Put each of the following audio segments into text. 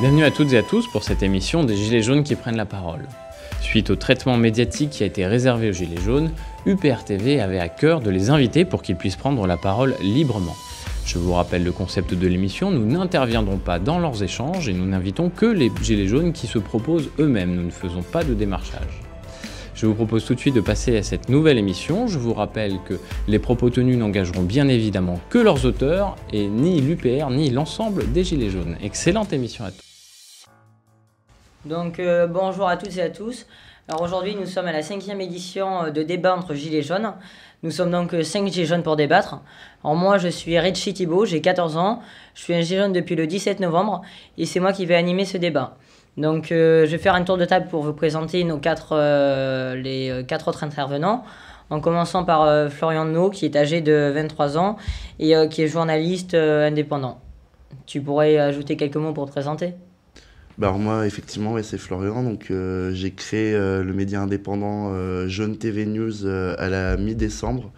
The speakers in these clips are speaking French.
Bienvenue à toutes et à tous pour cette émission des Gilets jaunes qui prennent la parole. Suite au traitement médiatique qui a été réservé aux Gilets jaunes, UPR TV avait à cœur de les inviter pour qu'ils puissent prendre la parole librement. Je vous rappelle le concept de l'émission, nous n'interviendrons pas dans leurs échanges et nous n'invitons que les Gilets jaunes qui se proposent eux-mêmes, nous ne faisons pas de démarchage. Je vous propose tout de suite de passer à cette nouvelle émission. Je vous rappelle que les propos tenus n'engageront bien évidemment que leurs auteurs et ni l'UPR ni l'ensemble des Gilets jaunes. Excellente émission à tous. Donc euh, bonjour à toutes et à tous. Alors aujourd'hui nous sommes à la cinquième édition euh, de débat entre Gilets jaunes. Nous sommes donc euh, cinq Gilets jaunes pour débattre. Alors moi je suis Richie Thibault, j'ai 14 ans. Je suis un Gilet jaune depuis le 17 novembre et c'est moi qui vais animer ce débat. Donc, euh, je vais faire un tour de table pour vous présenter nos quatre, euh, les euh, quatre autres intervenants. En commençant par Florian No, qui est âgé de 23 ans et qui est journaliste indépendant. Tu pourrais ajouter quelques mots pour te présenter? Bah alors moi, effectivement, ouais, c'est Florian. Donc, j'ai créé le média indépendant Jeune TV News à la mi-décembre,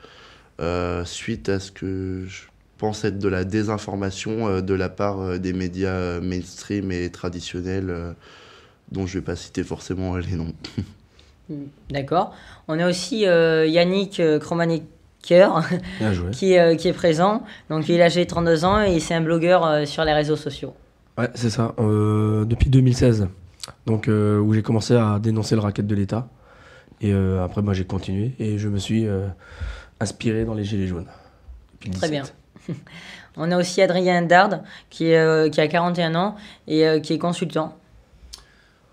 suite à ce que je pense être de la désinformation euh, de la part euh, des médias euh, mainstream et traditionnels, dont je ne vais pas citer forcément les noms. Hmm, d'accord. On a aussi Yannick Kromaniker qui, qui est présent. Donc il a âgé 32 ans et c'est un blogueur sur les réseaux sociaux. Ouais, c'est ça. depuis 2016, donc, où j'ai commencé à dénoncer le racket de l'État. Et après, moi, j'ai continué et je me suis inspiré dans les Gilets jaunes. Très bien. On a aussi Adrien Dard, qui, euh, qui a 41 ans et euh, qui est consultant.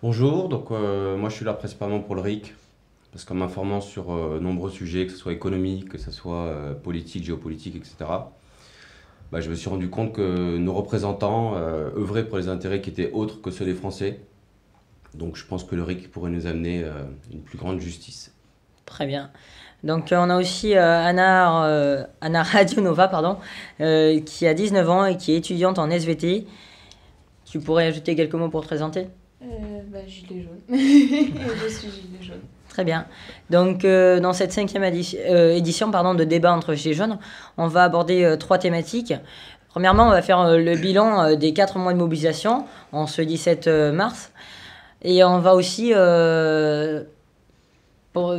Bonjour, donc euh, moi je suis là principalement pour le RIC, parce qu'en m'informant sur nombreux sujets, que ce soit économique, que ce soit politique, géopolitique, etc., bah, je me suis rendu compte que nos représentants œuvraient pour les intérêts qui étaient autres que ceux des Français. Donc je pense que le RIC pourrait nous amener une plus grande justice. Très bien. Donc euh, on a aussi euh, Anna, euh, Anna Radionova pardon, qui a 19 ans et qui est étudiante en SVT. Tu pourrais ajouter quelques mots pour te présenter? Bah, Gilet jaune. je suis gilet jaune. Très bien. Donc, dans cette cinquième édition, édition pardon, de débat entre Gilets jaunes, on va aborder trois thématiques. Premièrement, on va faire le bilan des quatre mois de mobilisation en ce 17 mars. Et on va aussi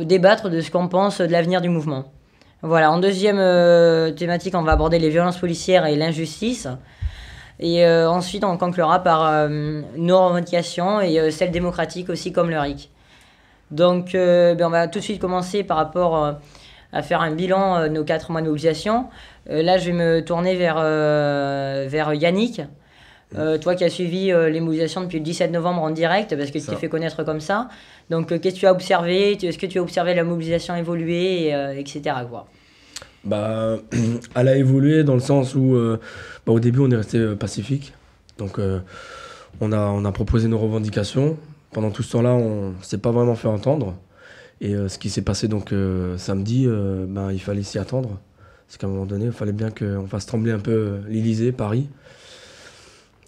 débattre de ce qu'on pense de l'avenir du mouvement. Voilà, en deuxième euh, thématique, on va aborder les violences policières et l'injustice. Et euh, ensuite, on conclura par euh, nos revendications et celles démocratiques aussi, comme le RIC. Donc, ben, on va tout de suite commencer par rapport à faire un bilan de nos quatre mois de mobilisation. là, je vais me tourner vers, vers Yannick. toi qui as suivi les mobilisations depuis le 17 novembre en direct, parce que tu t'es fait connaître comme ça. Donc, euh, qu'est-ce que tu as observé? Est-ce que tu as observé la mobilisation évoluer, euh, etc. Quoi? Bah, Elle a évolué dans le sens où, euh, bah, au début, on est resté pacifique. Donc, on, a, on a proposé nos revendications. Pendant tout ce temps-là, on ne s'est pas vraiment fait entendre. Et ce qui s'est passé donc samedi, bah, il fallait s'y attendre. Parce qu'à un moment donné, il fallait bien qu'on fasse trembler un peu l'Elysée, Paris.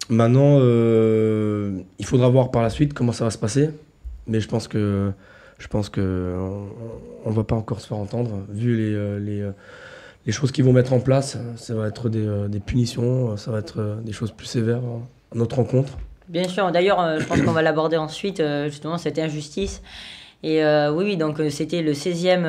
Maintenant, il faudra voir par la suite comment ça va se passer. Mais je pense que je pense que on, va pas encore se faire entendre vu les, euh, les, euh, choses qu'ils vont mettre en place. Ça va être des, euh, des, punitions, ça va être des choses plus sévères à notre rencontre. Bien sûr. D'ailleurs, je pense qu'on va l'aborder ensuite justement cette injustice. Et oui, oui, donc c'était le 16e,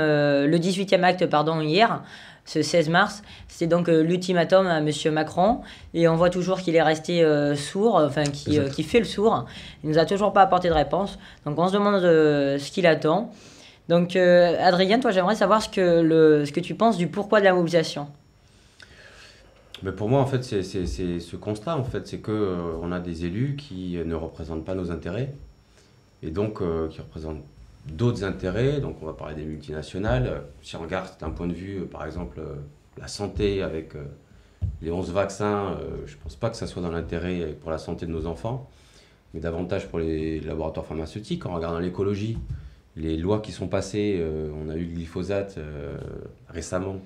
le 18e acte pardon hier ce 16 mars. C'est donc euh, l'ultimatum à M. Macron. Et on voit toujours qu'il est resté euh, sourd, enfin, qui, euh, qui, fait le sourd. Il nous a toujours pas apporté de réponse. Donc on se demande ce qu'il attend. Donc Adrien, toi, j'aimerais savoir ce que, le, ce que tu penses du pourquoi de la mobilisation. Mais pour moi, en fait, c'est ce constat, en fait, c'est que on a des élus qui ne représentent pas nos intérêts et donc qui représentent d'autres intérêts, donc on va parler des multinationales. Si on regarde d'un point de vue, euh, par exemple, euh, la santé avec euh, les 11 vaccins, je ne pense pas que ça soit dans l'intérêt pour la santé de nos enfants, mais davantage pour les laboratoires pharmaceutiques. En regardant l'écologie, les lois qui sont passées, on a eu le glyphosate récemment,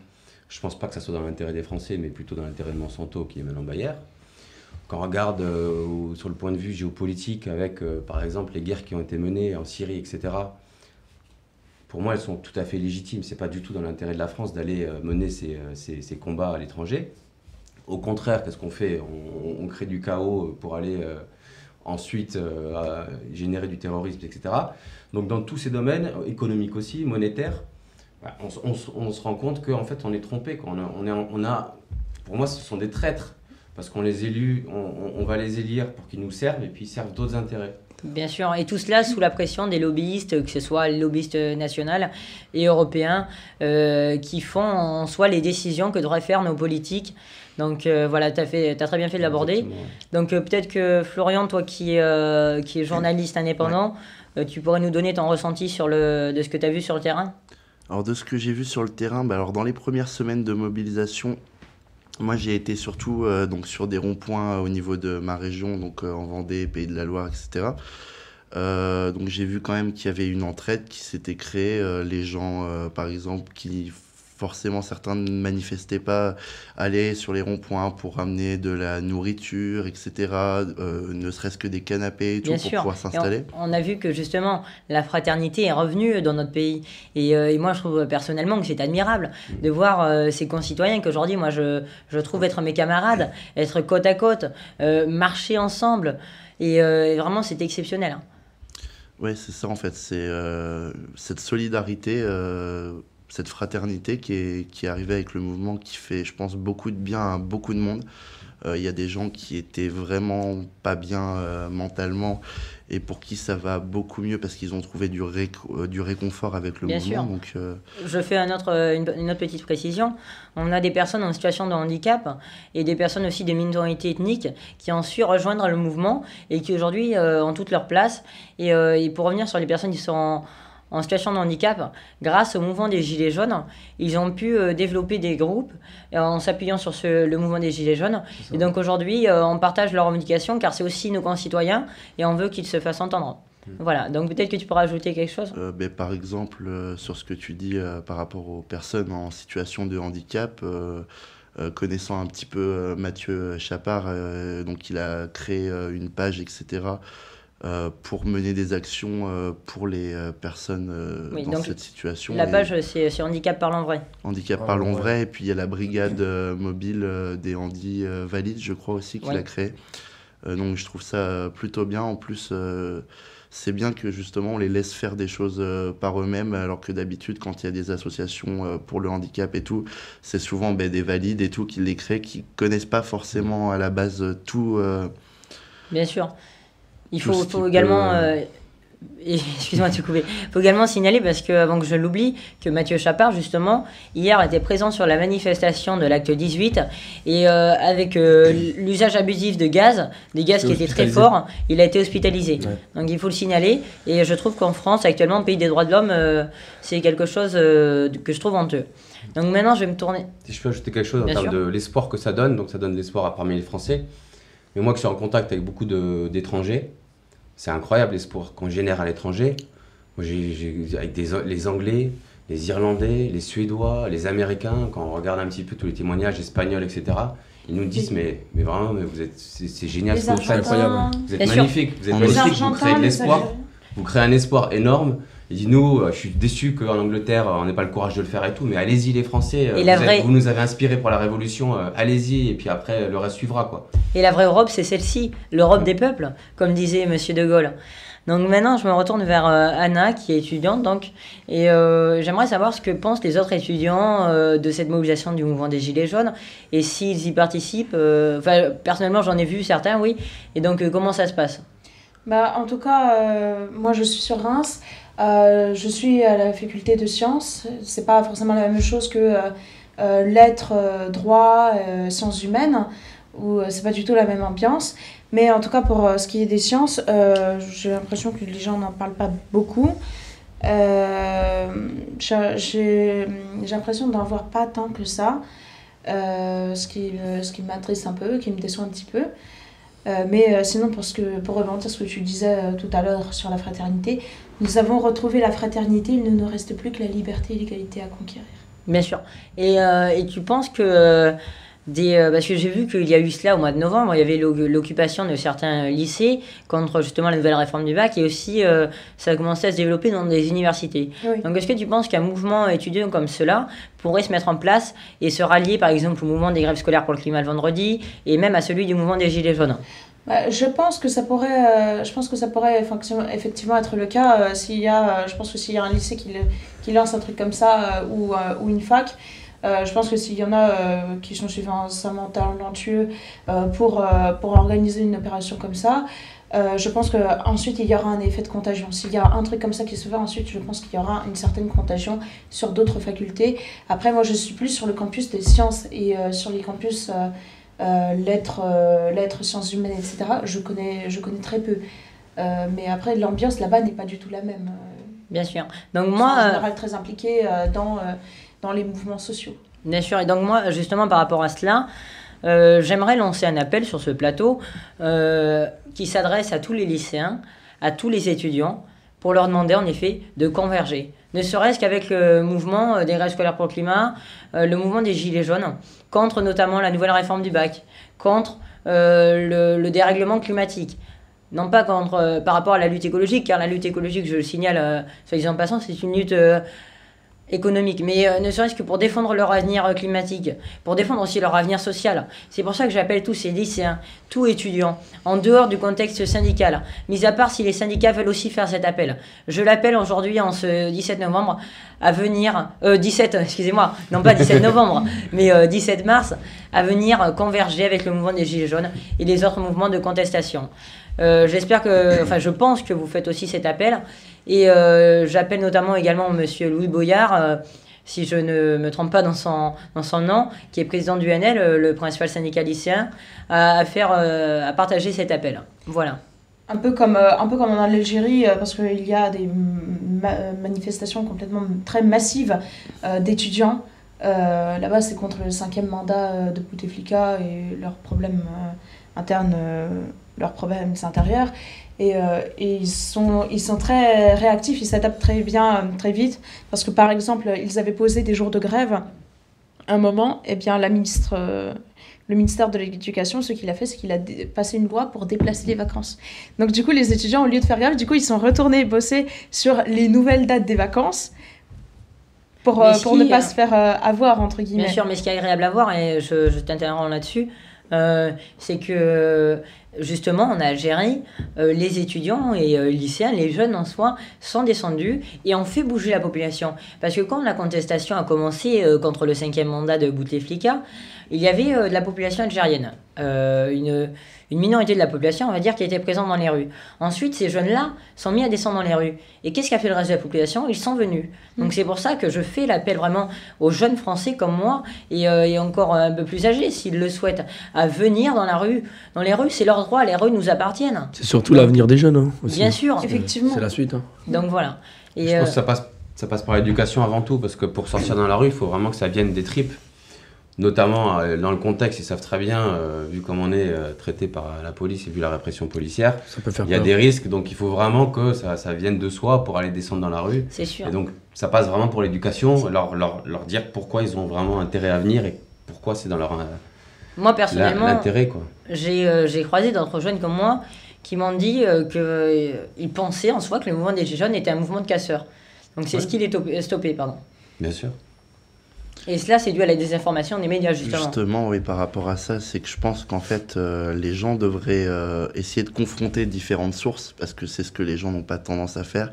je ne pense pas que ça soit dans l'intérêt des Français, mais plutôt dans l'intérêt de Monsanto qui est maintenant Bayer. Quand on regarde sur le point de vue géopolitique avec, par exemple, les guerres qui ont été menées en Syrie, etc., pour moi, elles sont tout à fait légitimes. C'est pas du tout dans l'intérêt de la France d'aller euh, mener euh, ces, combats à l'étranger. Au contraire, qu'est-ce qu'on fait? On, crée du chaos pour aller ensuite euh, générer du terrorisme, etc. Donc dans tous ces domaines, économiques aussi, monétaires, on, s- on se rend compte qu'en fait on est trompé. On a, on, a- pour moi, ce sont des traîtres. Parce qu'on les élus, on, va les élire pour qu'ils nous servent et puis ils servent d'autres intérêts. Bien sûr, et tout cela sous la pression des lobbyistes, que ce soit les lobbyistes nationaux et européens, euh, qui font en soi les décisions que devraient faire nos politiques. Donc euh, voilà, tu as, très bien fait de l'aborder. Donc euh, peut-être que Florian, toi qui, qui es journaliste indépendant, tu pourrais nous donner ton ressenti sur le, de ce que tu as vu sur le terrain? Alors de ce que j'ai vu sur le terrain, bah, alors dans les premières semaines de mobilisation, moi j'ai été surtout euh, donc sur des ronds-points au niveau de ma région, donc euh, en Vendée, Pays de la Loire, etc. Euh, donc j'ai vu quand même qu'il y avait une entraide qui s'était créée. les gens, par exemple, qui forcément certains ne manifestaient pas, allaient sur les ronds-points pour ramener de la nourriture, etc. euh, ne serait-ce que des canapés et tout Bien pour sûr. pouvoir s'installer. on, on a vu que justement la fraternité est revenue dans notre pays. Et, euh, et moi, je trouve personnellement que c'est admirable de voir euh, ces concitoyens qu'aujourd'hui, moi, je, je trouve être mes camarades, être côte à côte, euh, marcher ensemble. Et, euh, et vraiment, c'est exceptionnel. hein. Ouais, c'est ça en fait, c'est euh, cette solidarité, euh, cette fraternité qui est, qui est arrivée avec le mouvement qui fait, je pense, beaucoup de bien à beaucoup de monde. Euh, Il y a des gens qui étaient vraiment pas bien euh, mentalement et pour qui ça va beaucoup mieux parce qu'ils ont trouvé du, euh, du réconfort avec le Bien mouvement. sûr. Donc, euh, Je fais un autre, une, une autre petite précision. On a des personnes en situation de handicap et des personnes aussi des minorités ethniques qui ont su rejoindre le mouvement et qui aujourd'hui ont toute leur place. Et, et pour revenir sur les personnes qui sont en, en situation de handicap, grâce au mouvement des Gilets jaunes, ils ont pu euh, développer des groupes euh, en s'appuyant sur ce- le mouvement des Gilets jaunes. Et donc aujourd'hui, euh, on partage leurs revendications car c'est aussi nos concitoyens et on veut qu'ils se fassent entendre. Voilà, donc peut-être que tu pourras ajouter quelque chose? Euh, ben, par exemple, euh, sur ce que tu dis euh, par rapport aux personnes en situation de handicap, euh, euh, connaissant un petit peu euh, Mathieu Chapard, euh, donc il a créé euh, une page, etc., euh, pour mener des actions euh, pour les euh, personnes euh, Oui, dans donc, cette situation. La Et page, c'est Handicap Parlant Vrai. Handicap Ah, Parlons ouais. Vrai, et puis il y a la brigade euh, mobile euh, des handis euh, valides, je crois aussi, qu'il Oui. a créé. Euh, donc je trouve ça plutôt bien. En plus, euh, c'est bien que justement on les laisse faire des choses euh, par eux-mêmes, alors que d'habitude, quand il y a des associations euh, pour le handicap et tout, c'est souvent ben, des valides et tout qui les créent, qui connaissent pas forcément à la base tout. euh, Bien sûr. Il faut, également. peut- euh, et- Excuse-moi de te couper. Il faut également signaler, parce que avant que je l'oublie, que Mathieu Chapard, justement, hier était présent sur la manifestation de l'acte 18 et euh, avec euh, l'usage abusif de gaz, des gaz qui étaient très forts, il a été hospitalisé. Ouais. Donc il faut le signaler. Et je trouve qu'en France, actuellement, pays des droits de l'homme, euh, c'est quelque chose euh, que je trouve honteux. Donc maintenant, je vais me tourner. Si je peux ajouter quelque chose en termes de l'espoir que ça donne, donc ça donne l'espoir parmi les Français. Mais moi qui suis en contact avec beaucoup de- d'étrangers, c'est incroyable l'espoir qu'on génère à l'étranger. Moi, j'ai- j'ai- avec des, les Anglais, les Irlandais, les Suédois, les Américains, quand on regarde un petit peu tous les témoignages espagnols, etc., ils nous disent mais, mais vraiment, mais vous êtes, c'est génial ce que vous faites. Vous êtes magnifique, vous êtes les magnifique, vous créez de les l'espoir vous créez un espoir énorme. Il dit nous, euh, je suis déçu qu'en Angleterre, euh, on n'ait pas le courage de le faire et tout, mais allez-y les Français, euh, vous, êtes- nous avez inspiré pour la Révolution, allez-y, et puis après le reste suivra quoi. Et la vraie Europe, c'est celle-ci, l'Europe des peuples, comme disait Monsieur de Gaulle. Donc maintenant, je me retourne vers Anna, qui est étudiante, donc, et euh, j'aimerais savoir ce que pensent les autres étudiants euh, de cette mobilisation du mouvement des Gilets jaunes, et s'ils y participent. euh, Enfin, personnellement, j'en ai vu certains, oui. Et donc, euh, comment ça se passe? Bah, en tout cas, euh, moi je suis sur Reims. Euh, je suis à la faculté de sciences. C'est pas forcément la même chose que euh, euh, lettres, euh, droit, sciences humaines, où c'est pas du tout la même ambiance. Mais en tout cas, pour ce qui est des sciences, j'ai l'impression que les gens n'en parlent pas beaucoup. J'ai l'impression d'en voir pas tant que ça, ce qui, ce qui m'attriste un peu, qui me déçoit un petit peu. Mais sinon, pour, ce que, pour rebondir ce que tu disais tout à l'heure sur la fraternité, nous avons retrouvé la fraternité, il ne nous reste plus que la liberté et l'égalité à conquérir. Bien sûr. Et, euh, et tu penses que euh, des. euh, parce que j'ai vu qu'il y a eu cela au mois de novembre, il y avait l'o- l'occupation de certains lycées contre justement la nouvelle réforme du bac et aussi euh, ça a commencé à se développer dans des universités. Oui. Donc est-ce que tu penses qu'un mouvement étudiant comme cela pourrait se mettre en place et se rallier par exemple au mouvement des grèves scolaires pour le climat le vendredi et même à celui du mouvement des Gilets jaunes? Je pense que ça pourrait, euh, je pense que ça pourrait effectivement être le cas euh, s'il y a, euh, je pense que s'il y a un lycée qui, lance un truc comme ça ou, ou une fac, je pense que s'il y en a qui sont suffisamment talentueux pour, pour organiser une opération comme ça, je pense qu'ensuite il y aura un effet de contagion. S'il y a un truc comme ça qui se fait, ensuite je pense qu'il y aura une certaine contagion sur d'autres facultés. Après, moi je suis plus sur le campus des sciences et sur les campus lettres, euh, lettres, sciences humaines, etc., je connais, je connais très peu. Euh, mais après, l'ambiance là-bas n'est pas du tout la même. Bien sûr. Donc moi, en général très impliqué dans, dans les mouvements sociaux. Bien sûr. Et donc moi, justement, par rapport à cela, j'aimerais lancer un appel sur ce plateau qui s'adresse à tous les lycéens, à tous les étudiants, pour leur demander en effet de converger. Ne serait-ce qu'avec le mouvement des grèves scolaires pour le climat, le mouvement des Gilets jaunes, contre notamment la nouvelle réforme du bac, contre euh, le, dérèglement climatique. Non pas contre, euh, par rapport à la lutte écologique, car la lutte écologique, je le signale, euh, soit en passant, c'est une lutte économique, mais euh, ne serait-ce que pour défendre leur avenir euh, climatique, pour défendre aussi leur avenir social. C'est pour ça que j'appelle tous ces lycéens, tous étudiants, en dehors du contexte syndical, mis à part si les syndicats veulent aussi faire cet appel. Je l'appelle aujourd'hui, en ce 17 novembre, à venir, euh, 17, excusez-moi, non pas 17 novembre, mais 17 euh, mars, à venir converger avec le mouvement des Gilets jaunes et les autres mouvements de contestation. J'espère que, enfin, je pense que vous faites aussi cet appel et euh, j'appelle notamment également Monsieur Louis Boyard, euh, si je ne me trompe pas dans son, dans son nom, qui est président du NL, euh, le principal syndicat lycéen, à, faire, à partager cet appel. Voilà. Un peu comme, un peu comme en Algérie, parce qu'il y a des manifestations complètement très massives d'étudiants. Là-bas, c'est contre le cinquième mandat de Bouteflika et leurs problèmes internes, leurs problèmes intérieurs. Et, euh, et, ils, sont, ils sont très réactifs, ils s'adaptent très bien, euh, très vite. Parce que par exemple, ils avaient posé des jours de grève. Un moment, et eh bien, la ministre, euh, le ministère de l'Éducation, ce qu'il a fait, c'est qu'il a passé une loi pour déplacer les vacances. Donc du coup, les étudiants, au lieu de faire grève, du coup, ils sont retournés bosser sur les nouvelles dates des vacances pour, pour ne pas se faire avoir, entre guillemets. Bien sûr, mais ce qui est agréable à voir, et je, je t'interromps là-dessus, c'est que justement en Algérie, euh, les étudiants et euh, lycéens, les jeunes en soi, sont descendus et ont fait bouger la population. Parce que quand la contestation a commencé euh, contre le cinquième mandat de Bouteflika, il y avait de la population algérienne, une une minorité de la population, on va dire, qui était présente dans les rues. Ensuite, ces jeunes-là sont mis à descendre dans les rues. Et qu'est-ce qu'a fait le reste de la population? Ils sont venus. Donc mm. c'est pour ça que je fais l'appel vraiment aux jeunes Français comme moi, et, euh, encore un peu plus âgés, s'ils le souhaitent, à venir dans la rue. Dans les rues, c'est leur droit, les rues nous appartiennent. C'est surtout l'avenir des jeunes. Hein, aussi. Bien sûr. Effectivement. C'est la suite. Hein. Donc voilà. Et je pense euh, que ça passe, ça passe par l'éducation avant tout, parce que pour sortir dans la rue, il faut vraiment que ça vienne des tripes notamment euh, dans le contexte, ils savent très bien, euh, vu comment on est euh, traité par la police et vu la répression policière, il y a des risques, donc il faut vraiment que ça, ça, vienne de soi pour aller descendre dans la rue. C'est sûr. Et donc ça passe vraiment pour l'éducation, leur, leur, leur, dire pourquoi ils ont vraiment intérêt à venir et pourquoi c'est dans leur moi personnellement, l'intérêt quoi. J'ai croisé d'autres jeunes comme moi qui m'ont dit qu'ils pensaient en soi que le mouvement des jeunes était un mouvement de casseurs. Donc c'est ce qui est stoppé, pardon. Bien sûr. Et cela, c'est dû à la désinformation des médias, justement. Justement, oui, par rapport à ça, c'est que je pense qu'en fait, euh, les gens devraient euh, essayer de confronter différentes sources, parce que c'est ce que les gens n'ont pas tendance à faire.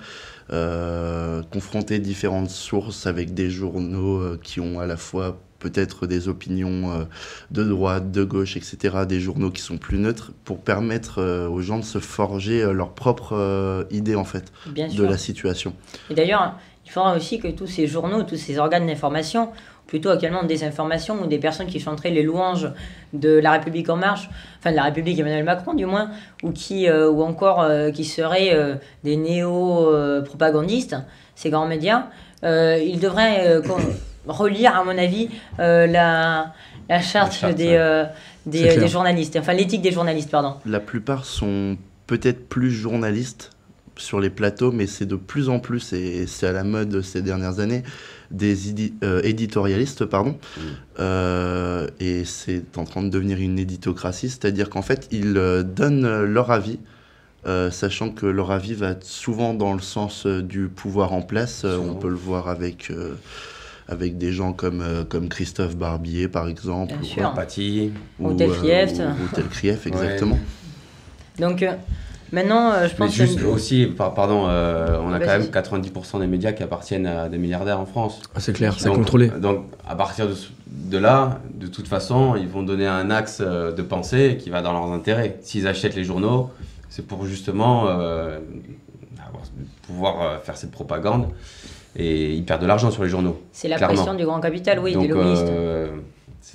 Euh, confronter différentes sources avec des journaux qui ont à la fois peut-être des opinions de droite, de gauche, etc., des journaux qui sont plus neutres, pour permettre aux gens de se forger leur propre idée, en fait, de la situation. Et d'ailleurs, il faudra aussi que tous ces journaux, tous ces organes d'information plutôt actuellement des informations ou des personnes qui chanteraient les louanges de la République en marche, enfin de la République Emmanuel Macron du moins, ou, qui, euh, ou encore euh, qui seraient euh, des néo-propagandistes, ces grands médias, ils devraient relire, à mon avis, la, la charte, des, des, des, journalistes, enfin l'éthique des journalistes, pardon. La plupart sont peut-être plus journalistes sur les plateaux, mais c'est de plus en plus, et c'est à la mode ces dernières années, des euh, éditorialistes, pardon, mm. euh, et c'est en train de devenir une éditocratie, c'est-à-dire qu'en fait, ils euh, donnent leur avis, sachant que leur avis va souvent dans le sens du pouvoir en place. on peut le voir avec avec des gens comme, comme Christophe Barbier, par exemple, Bien ou, Paty, ou, Tel Krief. exactement. Donc euh, maintenant, euh, je Mais pense juste que... aussi, par- pardon, euh, on a Vas-y. quand même 90% des médias qui appartiennent à des milliardaires en France. Ah, c'est clair, c'est Donc- contrôlé. Donc, à partir de, là, de toute façon, ils vont donner un axe euh, de pensée qui va dans leurs intérêts. S'ils achètent les journaux, c'est pour justement euh, avoir- pouvoir euh, faire cette propagande. Et ils perdent de l'argent sur les journaux. C'est la clairement. pression du grand capital, oui, Donc, des lobbyistes.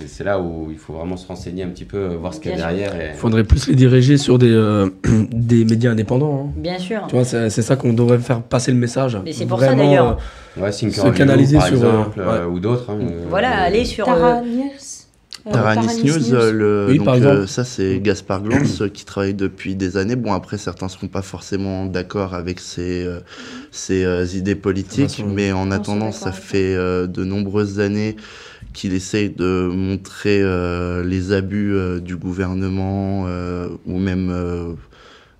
Euh, c'est là où il faut vraiment se renseigner un petit peu, voir ce qu'il y a sûr. derrière. Et... Il faudrait plus les diriger sur des, euh, des médias indépendants. hein. Bien sûr. Tu vois, c'est ça qu'on devrait faire passer le message. Mais c'est pour ça, d'ailleurs. euh, Ouais, Se canaliser par sur, euh, exemple, euh, ou d'autres. hein, euh, Voilà, euh, aller sur... Tara euh, News. Euh, Taranis News, euh, le, Oui, donc, par euh, ça c'est Gaspard Glance euh, qui travaille depuis des années. Bon après certains ne seront pas forcément d'accord avec ses, euh, ses euh, idées politiques, mais en attendant ça fait euh, de nombreuses années qu'il essaye de montrer euh, les abus euh, du gouvernement euh, ou même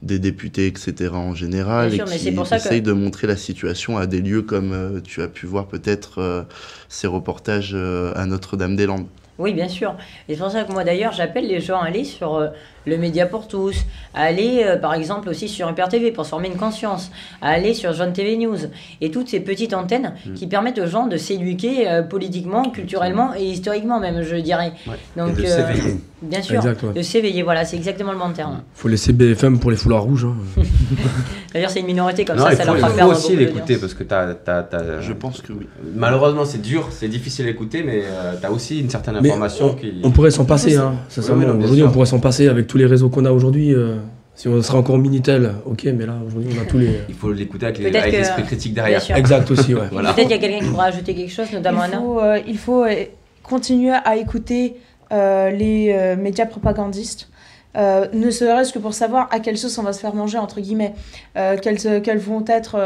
des députés, etc. en général, sûr, et qui que- essaye de montrer la situation à des lieux comme tu as pu voir peut-être ces reportages à Notre-Dame-des-Landes. Oui, bien sûr. Et c'est pour ça que moi d'ailleurs, j'appelle les gens à aller sur le Média pour tous, à aller euh, par exemple aussi sur Hyper TV pour se former une conscience, à aller sur Jeune TV News et toutes ces petites antennes Mm. qui permettent aux gens de s'éduquer euh, politiquement, culturellement et historiquement même, je dirais. Ouais. Donc, et de euh, s'éveiller. bien sûr, Exact, ouais. de s'éveiller, voilà, c'est exactement le bon terme. Faut laisser BFM pour les foulards rouges. hein. D'ailleurs, c'est une minorité comme Non, ça, il ça faut, leur il fera faut perdre aussi l'écouter parce que t'as, t'as- t'as- Je pense que oui. Malheureusement, c'est dur, c'est difficile à écouter, mais tu as aussi une certaine Mais information qui. On pourrait s'en passer, hein, sincèrement. Oui, aujourd'hui, on pourrait s'en passer avec tous les réseaux qu'on a aujourd'hui. euh, si on serait encore Minitel, ok, mais là, aujourd'hui, on a tous les. Il faut l'écouter avec, l'esprit critique derrière. Exact aussi, ouais. Voilà. Peut-être qu'il y a quelqu'un qui pourra ajouter quelque chose, notamment il faut, euh, il faut euh, continuer à écouter euh, les euh, médias propagandistes. euh, ne serait-ce que pour savoir à quelle sauce on va se faire manger, entre guillemets, euh, quelles, quelles vont être,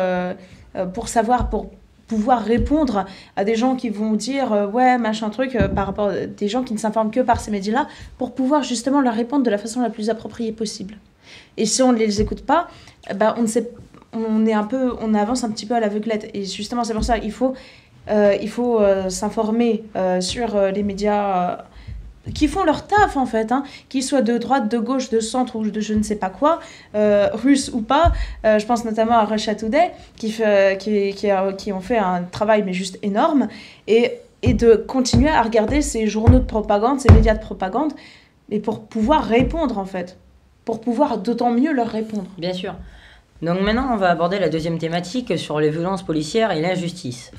pour savoir, pour pouvoir répondre à des gens qui vont dire euh, ouais, machin truc, euh, par rapport à des gens qui ne s'informent que par ces médias-là, pour pouvoir justement leur répondre de la façon la plus appropriée possible. Et si on ne les écoute pas, ben, on ne sait on est un peu on avance un petit peu à l'aveuglette et justement c'est pour ça il faut euh, il faut euh, s'informer euh, sur euh, les médias euh, qui font leur taf en fait, hein, qu'ils soient de droite, de gauche, de centre ou de je ne sais pas quoi, euh, russe ou pas. Euh, je pense notamment à Russia Today qui, fait, qui, ont fait un travail mais juste énorme et, et de continuer à regarder ces journaux de propagande, ces médias de propagande, et pour pouvoir répondre en fait, pour pouvoir d'autant mieux leur répondre. Bien sûr. Donc maintenant, on va aborder la deuxième thématique sur les violences policières et l'injustice.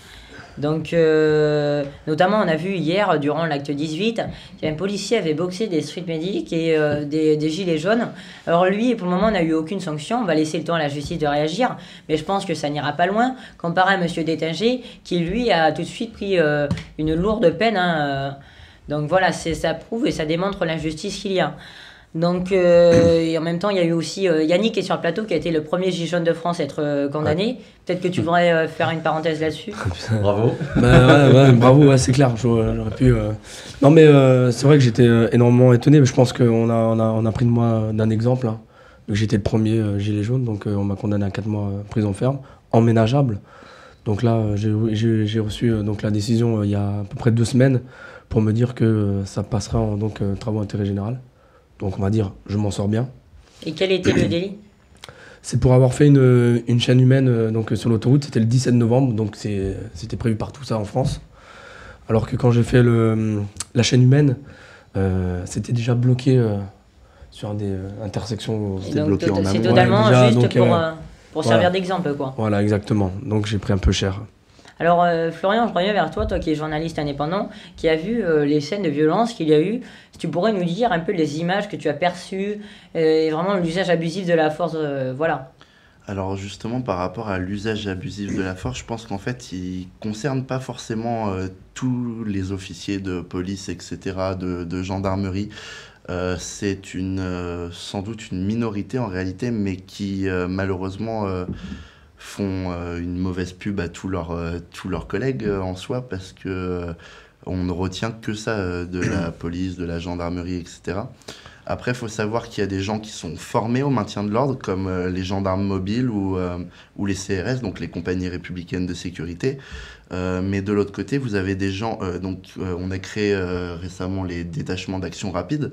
Donc, euh, notamment, on a vu hier, durant l'acte 18, qu'un policier avait boxé des street medics et euh, des, des gilets jaunes. Alors lui, pour le moment, n'a eu aucune sanction. On va laisser le temps à la justice de réagir. Mais je pense que ça n'ira pas loin, comparé à M. Détinger, qui lui a tout de suite pris euh, une lourde peine. hein, donc voilà, ça prouve et ça démontre l'injustice qu'il y a. Donc, euh, et en même temps, il y a eu aussi euh, Yannick qui est sur le plateau, qui a été le premier gilet jaune de France à être euh, condamné. Peut-être que tu voudrais euh, faire une parenthèse là-dessus. Bravo. Bah, ouais, ouais, bravo, ouais, c'est clair. J'aurais pu. euh, Non, mais euh, c'est vrai que j'étais euh, énormément étonné. Mais je pense qu'on a, on a, on a pris de moi d'un exemple. hein. Donc, J'étais le premier euh, gilet jaune, donc euh, on m'a condamné à 4 mois euh, prison ferme, emménageable. Donc là, j'ai- reçu euh, donc, la décision euh, il y a à peu près deux semaines pour me dire que euh, ça passera en donc, euh, travaux d'intérêt général. Donc on va dire, je m'en sors bien. Et quel était le délit? C'est pour avoir fait une, une chaîne humaine euh, donc, sur l'autoroute, c'était le 17 novembre, donc c'était prévu par tout ça en France. Alors que quand j'ai fait le, la chaîne humaine, euh, c'était déjà bloqué euh, sur des euh, intersections. C'était bloqué en C'est totalement Ouais, déjà, juste donc, pour, pour voilà. servir d'exemple, quoi. Voilà, exactement. Donc j'ai pris un peu cher. Alors, euh, Florian, je reviens vers toi, toi qui es journaliste indépendant, qui a vu euh, les scènes de violence qu'il y a eu. Si tu pourrais nous dire un peu les images que tu as perçues euh, et vraiment l'usage abusif de la force, voilà. Alors justement, par rapport à l'usage abusif de la force, je pense qu'en fait, il concerne pas forcément tous les officiers de police, etc., de, gendarmerie. C'est une, sans doute une minorité en réalité, mais qui malheureusement font euh, une mauvaise pub à tous leurs, euh, tous leurs collègues euh, en soi, parce que on ne retient que ça de la police, de la gendarmerie, etc. Après, il faut savoir qu'il y a des gens qui sont formés au maintien de l'ordre, comme euh, les gendarmes mobiles ou, euh, ou les CRS, donc les compagnies républicaines de sécurité. Euh, mais de l'autre côté, vous avez des gens. donc, on a créé récemment les détachements d'action rapide.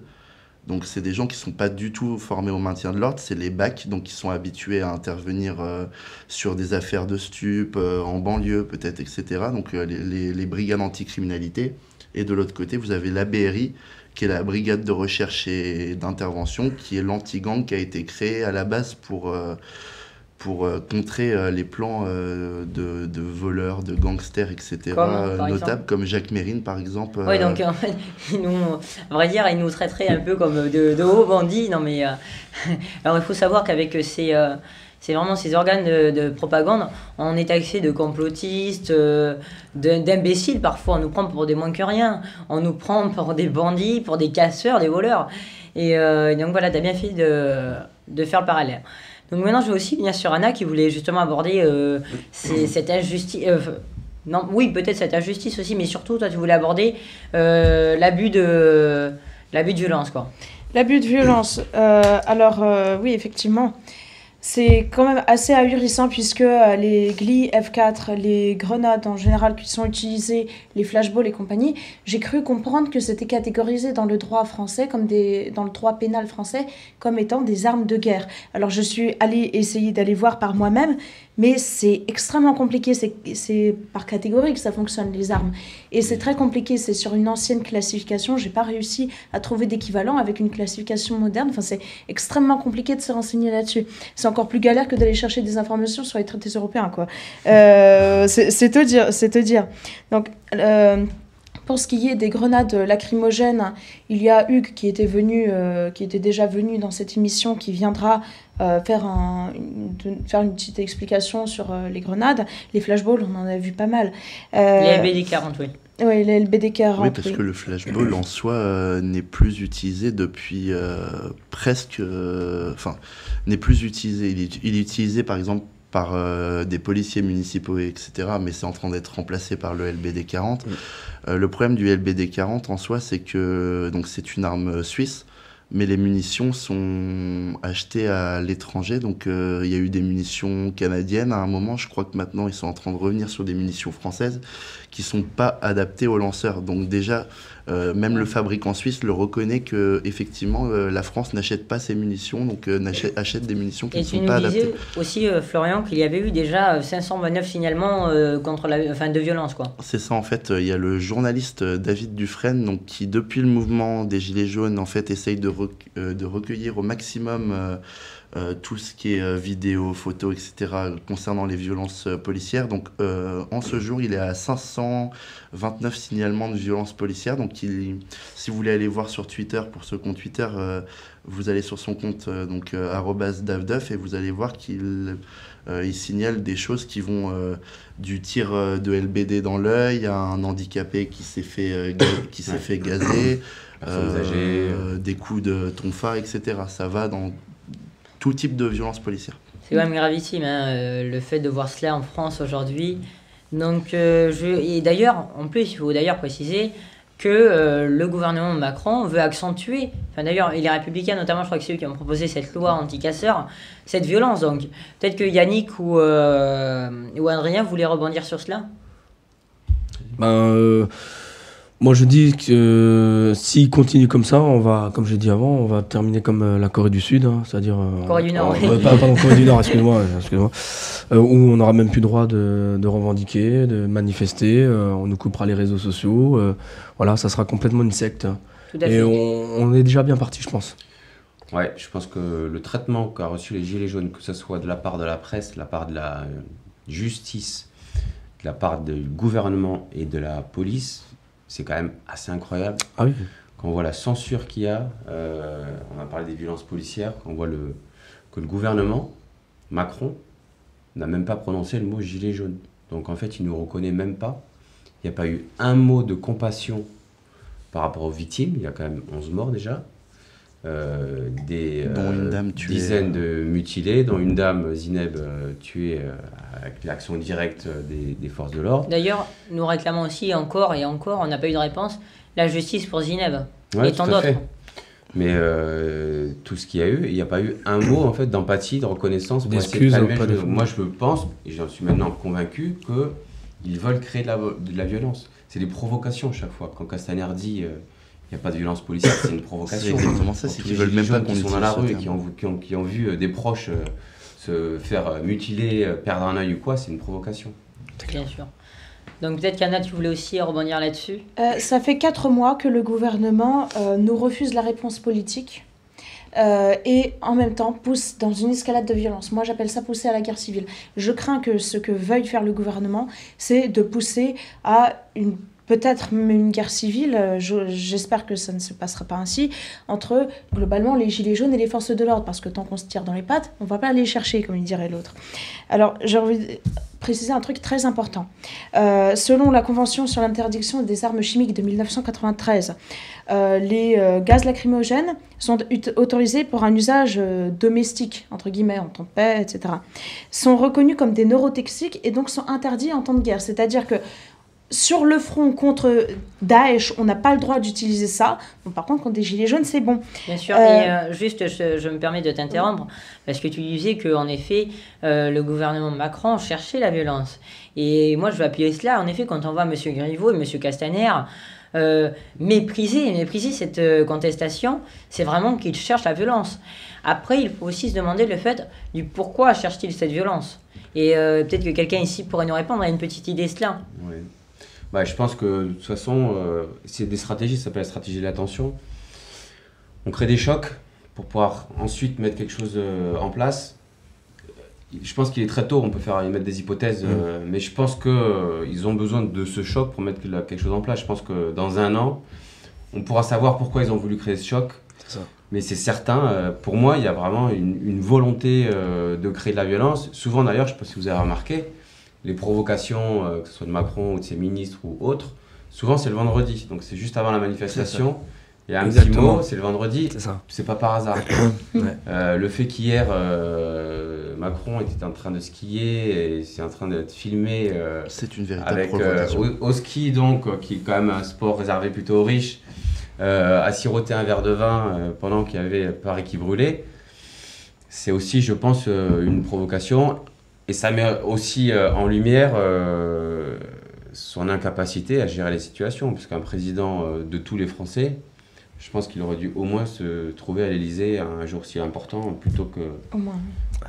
Donc c'est des gens qui sont pas du tout formés au maintien de l'ordre, c'est les BAC, donc qui sont habitués à intervenir euh, sur des affaires de stupes, euh, en banlieue peut-être, etc. Donc euh, les, les, les brigades anticriminalité. Et de l'autre côté, vous avez la BRI, qui est la brigade de recherche et d'intervention, qui est l'anti-gang qui a été créée à la base pour pour euh, contrer euh, les plans euh, de, de, voleurs, de gangsters, etc. Comme, notables comme Jacques Mérine, par exemple. Oui, donc en fait, ils nous, à vrai dire, ils nous traiteraient un peu comme de, de hauts bandits. Non, mais alors il faut savoir qu'avec ces, c'est vraiment ces organes de, de, propagande, on est taxé de complotistes, d'imbéciles parfois. On nous prend pour des moins que rien. On nous prend pour des bandits, pour des casseurs, des voleurs. Et donc voilà, tu as bien fait de, de faire le parallèle. Donc maintenant, je vais aussi venir sur Anna qui voulait justement aborder euh, cette injustice. Euh, non, oui, peut-être cette injustice aussi, mais surtout, toi, tu voulais aborder euh, l'abus de l'abus de violence, quoi. L'abus de violence. alors, oui, effectivement. C'est quand même assez ahurissant puisque les GLI F4, les grenades en général qui sont utilisées, les flashballs et compagnie, j'ai cru comprendre que c'était catégorisé dans le droit français, comme des, dans le droit pénal français, comme étant des armes de guerre. Alors je suis allée essayer d'aller voir par moi-même, mais c'est extrêmement compliqué. C'est par catégorie que ça fonctionne, les armes. Et c'est très compliqué. C'est sur une ancienne classification. J'ai pas réussi à trouver d'équivalent avec une classification moderne. Enfin, c'est extrêmement compliqué de se renseigner là-dessus. C'est encore plus galère que d'aller chercher des informations sur les traités européens, quoi. Euh, c'est te dire. C'est te dire. Donc. Euh, pour ce qui est des grenades lacrymogènes, il y a Hugues qui était venu, euh, qui était déjà venu dans cette émission, qui viendra euh, faire, un, une, faire une petite explication sur euh, les grenades. Les flashballs, on en a vu pas mal. les LBD-40, oui. Oui, les LBD-40. Oui, parce que le flashball en soi n'est plus utilisé depuis presque. Enfin, n'est plus utilisé. Il est, il est utilisé par exemple par euh, des policiers municipaux, etc. Mais c'est en train d'être remplacé par le LBD 40. Euh, le problème du LBD 40 en soi, c'est que donc c'est une arme suisse, mais les munitions sont achetées à l'étranger. Donc euh, il y a eu des munitions canadiennes à un moment. Je crois que maintenant ils sont en train de revenir sur des munitions françaises qui sont pas adaptées aux lanceurs. Donc déjà euh, même le fabricant suisse le reconnaît que effectivement euh, la France n'achète pas ses munitions, donc euh, achète des munitions qui ne sont pas adaptées. aussi Florian qu'il y avait eu déjà 529 signalements contre la, enfin, de violence quoi. C'est ça en fait. Il y a le journaliste David Dufresne donc qui depuis le mouvement des gilets jaunes en fait essaye de, de recueillir au maximum tout ce qui est euh, vidéo, photo, etc. concernant les violences euh, policières. Donc en ce jour, il est à 529 signalements de violences policières. Donc il, si vous voulez aller voir sur Twitter, pour ce compte Twitter, vous allez sur son compte donc davduf et vous allez voir qu'il il signale des choses qui vont du tir de LBD dans l'œil à un handicapé qui s'est fait, qui s'est fait gazer, des coups de tonfa, etc. Ça va dans tout type de violence policière. C'est quand même gravissime, hein, euh, le fait de voir cela en France aujourd'hui. Donc, euh, je... et d'ailleurs, en plus, il faut d'ailleurs préciser que euh, le gouvernement Macron veut accentuer, enfin d'ailleurs, les républicains notamment, je crois que c'est eux qui ont proposé cette loi anti-casseurs, cette violence. Donc, peut-être que Yannick ou, ou Adrien voulaient rebondir sur cela? Ben, moi, je dis que euh, s'il continue comme ça, on va, comme j'ai dit avant, on va terminer comme euh, la Corée du Sud, hein, c'est-à-dire. Euh, Corée du Nord, oui. pardon, Corée du Nord, excuse-moi, excuse-moi. où on n'aura même plus le droit de, de, revendiquer, de manifester, on nous coupera les réseaux sociaux. voilà, ça sera complètement une secte. Tout à fait. Et on, on, est déjà bien parti, je pense. Ouais, je pense que le traitement qu'a reçu les Gilets jaunes, que ce soit de la part de la presse, de la part de la justice, de la part du gouvernement et de la police, c'est quand même assez incroyable. Ah oui. Quand on voit la censure qu'il y a, euh, on a parlé des violences policières, quand on voit le, que le gouvernement, Macron, n'a même pas prononcé le mot gilet jaune. Donc en fait, il ne nous reconnaît même pas. Il n'y a pas eu un mot de compassion par rapport aux victimes. Il y a quand même 11 morts déjà. Euh, des euh, dizaines de mutilés, dont une dame, Zineb, tuée avec l'action directe des, forces de l'ordre. D'ailleurs, nous réclamons aussi encore et encore, on n'a pas eu de réponse, la justice pour Zineb et tant d'autres. Mais euh, tout ce qu'il y a eu, il n'y a pas eu un mot en fait d'empathie, de reconnaissance. D'excuses. Moi, je pense, et j'en suis maintenant convaincu, qu'ils veulent créer de la, de la violence. C'est des provocations chaque fois. Quand Castaner dit euh, il n'y a pas de violence policière, c'est une C'est provocation. exactement ça, c'est qu'ils les veulent même pas qu'on qui sont dans la rue et qui ont, qui ont, qui ont vu euh, des proches euh, se faire euh, mutiler, euh, perdre un œil ou quoi, c'est une provocation. Bien sûr. Donc peut-être qu'Anna, tu voulais aussi rebondir là-dessus? Euh, ça fait quatre mois que le gouvernement euh, nous refuse la réponse politique euh, et en même temps pousse dans une escalade de violence. Moi, j'appelle ça pousser à la guerre civile. Je crains que ce que veuille faire le gouvernement, c'est de pousser à une peut-être une guerre civile, euh, je- j'espère que ça ne se passera pas ainsi, entre globalement les gilets jaunes et les forces de l'ordre, parce que tant qu'on se tire dans les pattes, on va pas aller chercher, comme il dirait l'autre. Alors, j'ai envie de préciser un truc très important. Euh, selon la Convention sur l'interdiction des armes chimiques de 1993, euh, les gaz lacrymogènes sont ut- autorisés pour un usage domestique, entre guillemets, en temps de paix, etc. Sont reconnus comme des neurotoxiques et donc sont interdits en temps de guerre. C'est-à-dire que sur le front contre Daesh, on n'a pas le droit d'utiliser ça. Bon, par contre, contre des gilets jaunes, c'est bon. Bien sûr, Euh, et euh, juste, je, je me permets de t'interrompre, parce que tu disais qu'en effet, euh, le gouvernement Macron cherchait la violence. Et moi, je vais appuyer cela. En effet, quand on voit M. Griveaux et M. Castaner euh, mépriser, mépriser cette euh, contestation, c'est vraiment qu'ils cherchent la violence. Après, il faut aussi se demander le fait du pourquoi cherche-t-il cette violence. Et euh, peut-être que quelqu'un ici pourrait nous répondre à une petite idée cela. Ouais. Bah, je pense que de toute façon, euh, c'est des stratégies, ça s'appelle la stratégie de l'attention. On crée des chocs pour pouvoir ensuite mettre quelque chose euh, en place. Je pense qu'il est très tôt, on peut faire mettre des hypothèses, euh, mais je pense qu'ils ont besoin de ce choc pour mettre quelque chose en place. Je pense que dans un an, on pourra savoir pourquoi ils ont voulu créer ce choc. Ça. Mais c'est certain, pour moi, il y a vraiment une, une volonté de créer de la violence. Souvent d'ailleurs, je ne sais pas si vous avez remarqué, les provocations, euh, que ce soit de Macron ou de ses ministres ou autres, souvent c'est le vendredi. Donc c'est juste avant la manifestation. Il y a un petit mot, c'est le vendredi. C'est ça. C'est pas par hasard. Ouais. Euh, le fait qu'hier, euh, Macron était en train de skier et c'est en train d'être filmé C'est une véritable avec provocation. au, au ski, donc, qui est quand même un sport réservé plutôt aux riches, à siroter un verre de vin pendant qu'il y avait Paris qui brûlait, c'est aussi, je pense, euh, une provocation. Et ça met aussi euh, en lumière euh, son incapacité à gérer les situations, puisqu'un président euh, de tous les Français, je pense qu'il aurait dû au moins se trouver à l'Elysée un jour si important plutôt que Au moins.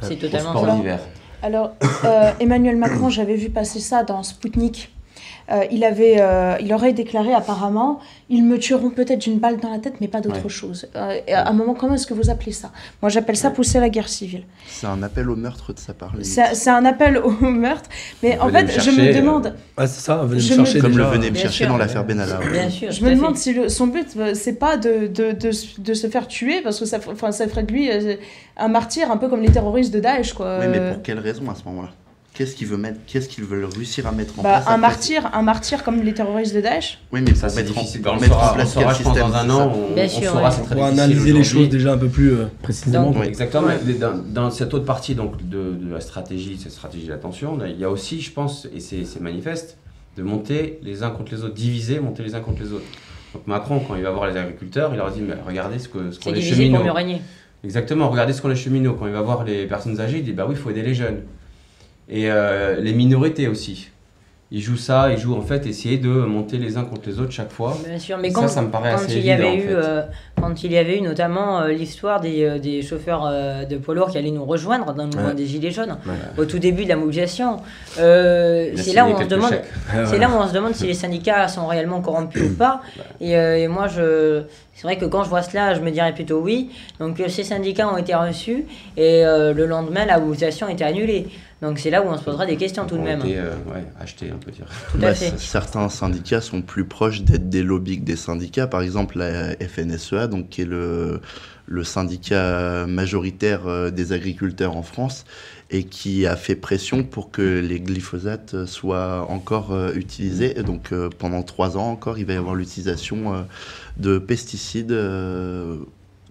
C'est au totalement sport ça. d'hiver. Alors, euh, Emmanuel Macron, j'avais vu passer ça dans Spoutnik. Euh, il, avait, euh, il aurait déclaré apparemment Ils me tueront peut-être d'une balle dans la tête, mais pas d'autre Ouais. chose. Euh, à un moment, comment est-ce que vous appelez ça? Moi, j'appelle ça Ouais. pousser à la guerre civile. C'est un appel au meurtre de sa part. C'est c'est un appel au meurtre. Mais en fait, me je me euh, demande, c'est ça, venez Je me me- chercher Comme déjà. le venez me chercher sûr. dans l'affaire Benalla. ouais. Bien sûr. je me demande fait. si le- son but, c'est pas de, de, de, de se faire tuer, parce que ça, ça ferait de lui un martyr, un peu comme les terroristes de Daesh. Quoi. Oui, mais pour quelle raison à ce moment-là? Qu'est-ce qu'ils veulent mettre Qu'est-ce qu'ils veulent réussir à mettre en bah, place un martyr, un martyr comme les terroristes de Daesh Oui, mais Ça, c'est en, difficile. On mettre saura, en place on saura, quel je pense, système dans un an, on, Bien on sûr, saura, ouais. c'est très analyser les choses déjà un peu plus euh, précisément. Donc. Exactement. Mais Dans, dans cette autre partie donc, de, de la stratégie, cette stratégie d'attention, il y a aussi, je pense, et c'est manifeste, de monter les uns contre les autres, diviser, monter les uns contre les autres. Donc Macron, quand il va voir les agriculteurs, il leur dit mais regardez ce que ce C'est qu'ont les divisé cheminots. pour mieux régner. Exactement, regardez ce qu'ont les cheminots. Quand il va voir les personnes âgées, il dit bah oui, il faut aider les jeunes. Et euh, les minorités aussi. Il joue ça, il joue en fait essayer de monter les uns contre les autres chaque fois. Bien sûr, mais ça, quand, ça me paraît quand assez il y avait eu, en fait. euh, quand il y avait eu notamment euh, l'histoire des, des chauffeurs de poids lourds qui allaient nous rejoindre dans le mouvement Ouais. des Gilets jaunes, Ouais. au tout début de la mobilisation, euh, c'est là où on se demande, chèques. Ouais, c'est ouais. là où on se demande si les syndicats sont réellement corrompus ou pas. Et, euh, et moi, je, c'est vrai que quand je vois cela, je me dirais plutôt oui. Donc ces syndicats ont été reçus et euh, le lendemain, la mobilisation a été annulée. Donc c'est là où on se posera des questions tout de même. été, euh, ouais, on peut dire. Tout à Bah, fait. Certains syndicats sont plus proches d'être des lobbies que des syndicats. Par exemple, la FNSEA, donc, qui est le, le syndicat majoritaire euh, des agriculteurs en France, et qui a fait pression pour que les glyphosates soient encore euh, utilisés. Et donc, euh, pendant trois ans encore, il va y avoir l'utilisation euh, de pesticides euh,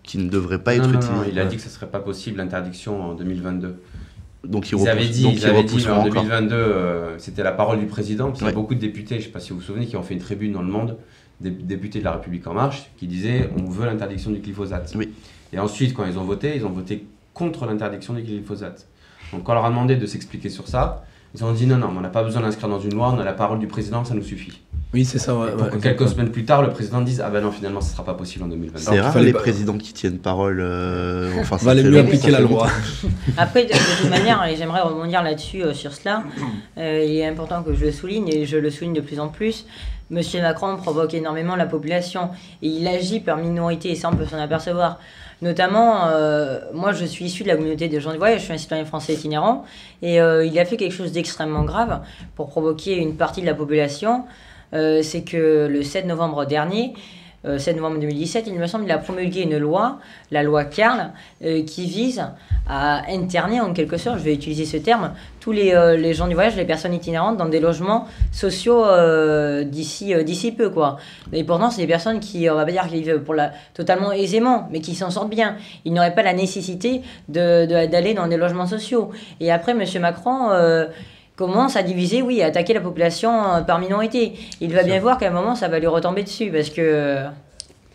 qui ne devraient pas non, être non, utilisés. non, il a dit que ce serait pas possible l'interdiction en 2022. Donc, Ils avaient dit, donc, ils il avaient dit en encore. 2022, euh, c'était la parole du président, parce qu'il y a beaucoup de députés, je ne sais pas si vous vous souvenez, qui ont fait une tribune dans le monde, des députés de la République En Marche, qui disaient on veut l'interdiction du glyphosate. Oui. Et ensuite, quand ils ont voté, ils ont voté contre l'interdiction du glyphosate. Donc quand on leur a demandé de s'expliquer sur ça, ils ont dit non, non, on n'a pas besoin d'inscrire dans une loi, on a la parole du président, ça nous suffit. Oui, c'est ça, ouais. Et pour ouais, que quelques semaines plus tard, le président dise Ah ben non, finalement, ce sera pas possible en 2022. C'est rare fallait les pas- présidents qui tiennent parole. euh, enfin, ça Valait mieux appliquer la loi. Après, de, de toute manière, et j'aimerais rebondir là-dessus, euh, sur cela, euh, il est important que je le souligne, et je le souligne de plus en plus. Monsieur Macron provoque énormément la population, et il agit par minorité, et ça on peut s'en apercevoir. Notamment, euh, moi je suis issu de la communauté des gens du voyage, je suis un citoyen français itinérant, et euh, il a fait quelque chose d'extrêmement grave pour provoquer une partie de la population. Euh, c'est que le 7 novembre dernier, euh, 7 novembre 2017, il me semble, il a promulgué une loi, la loi Carl, euh, qui vise à interner en quelque sorte, je vais utiliser ce terme, tous les, euh, les gens du voyage, les personnes itinérantes dans des logements sociaux euh, d'ici euh, d'ici peu quoi. Et pourtant c'est des personnes qui, on va pas dire qu'ils vivent pour la, totalement aisément, mais qui s'en sortent bien. Ils n'auraient pas la nécessité de- de- d'aller dans des logements sociaux. Et après Monsieur Macron euh, commence à diviser, oui, à attaquer la population euh, par minorité. Il va bien voir qu'à un moment ça va lui retomber dessus parce que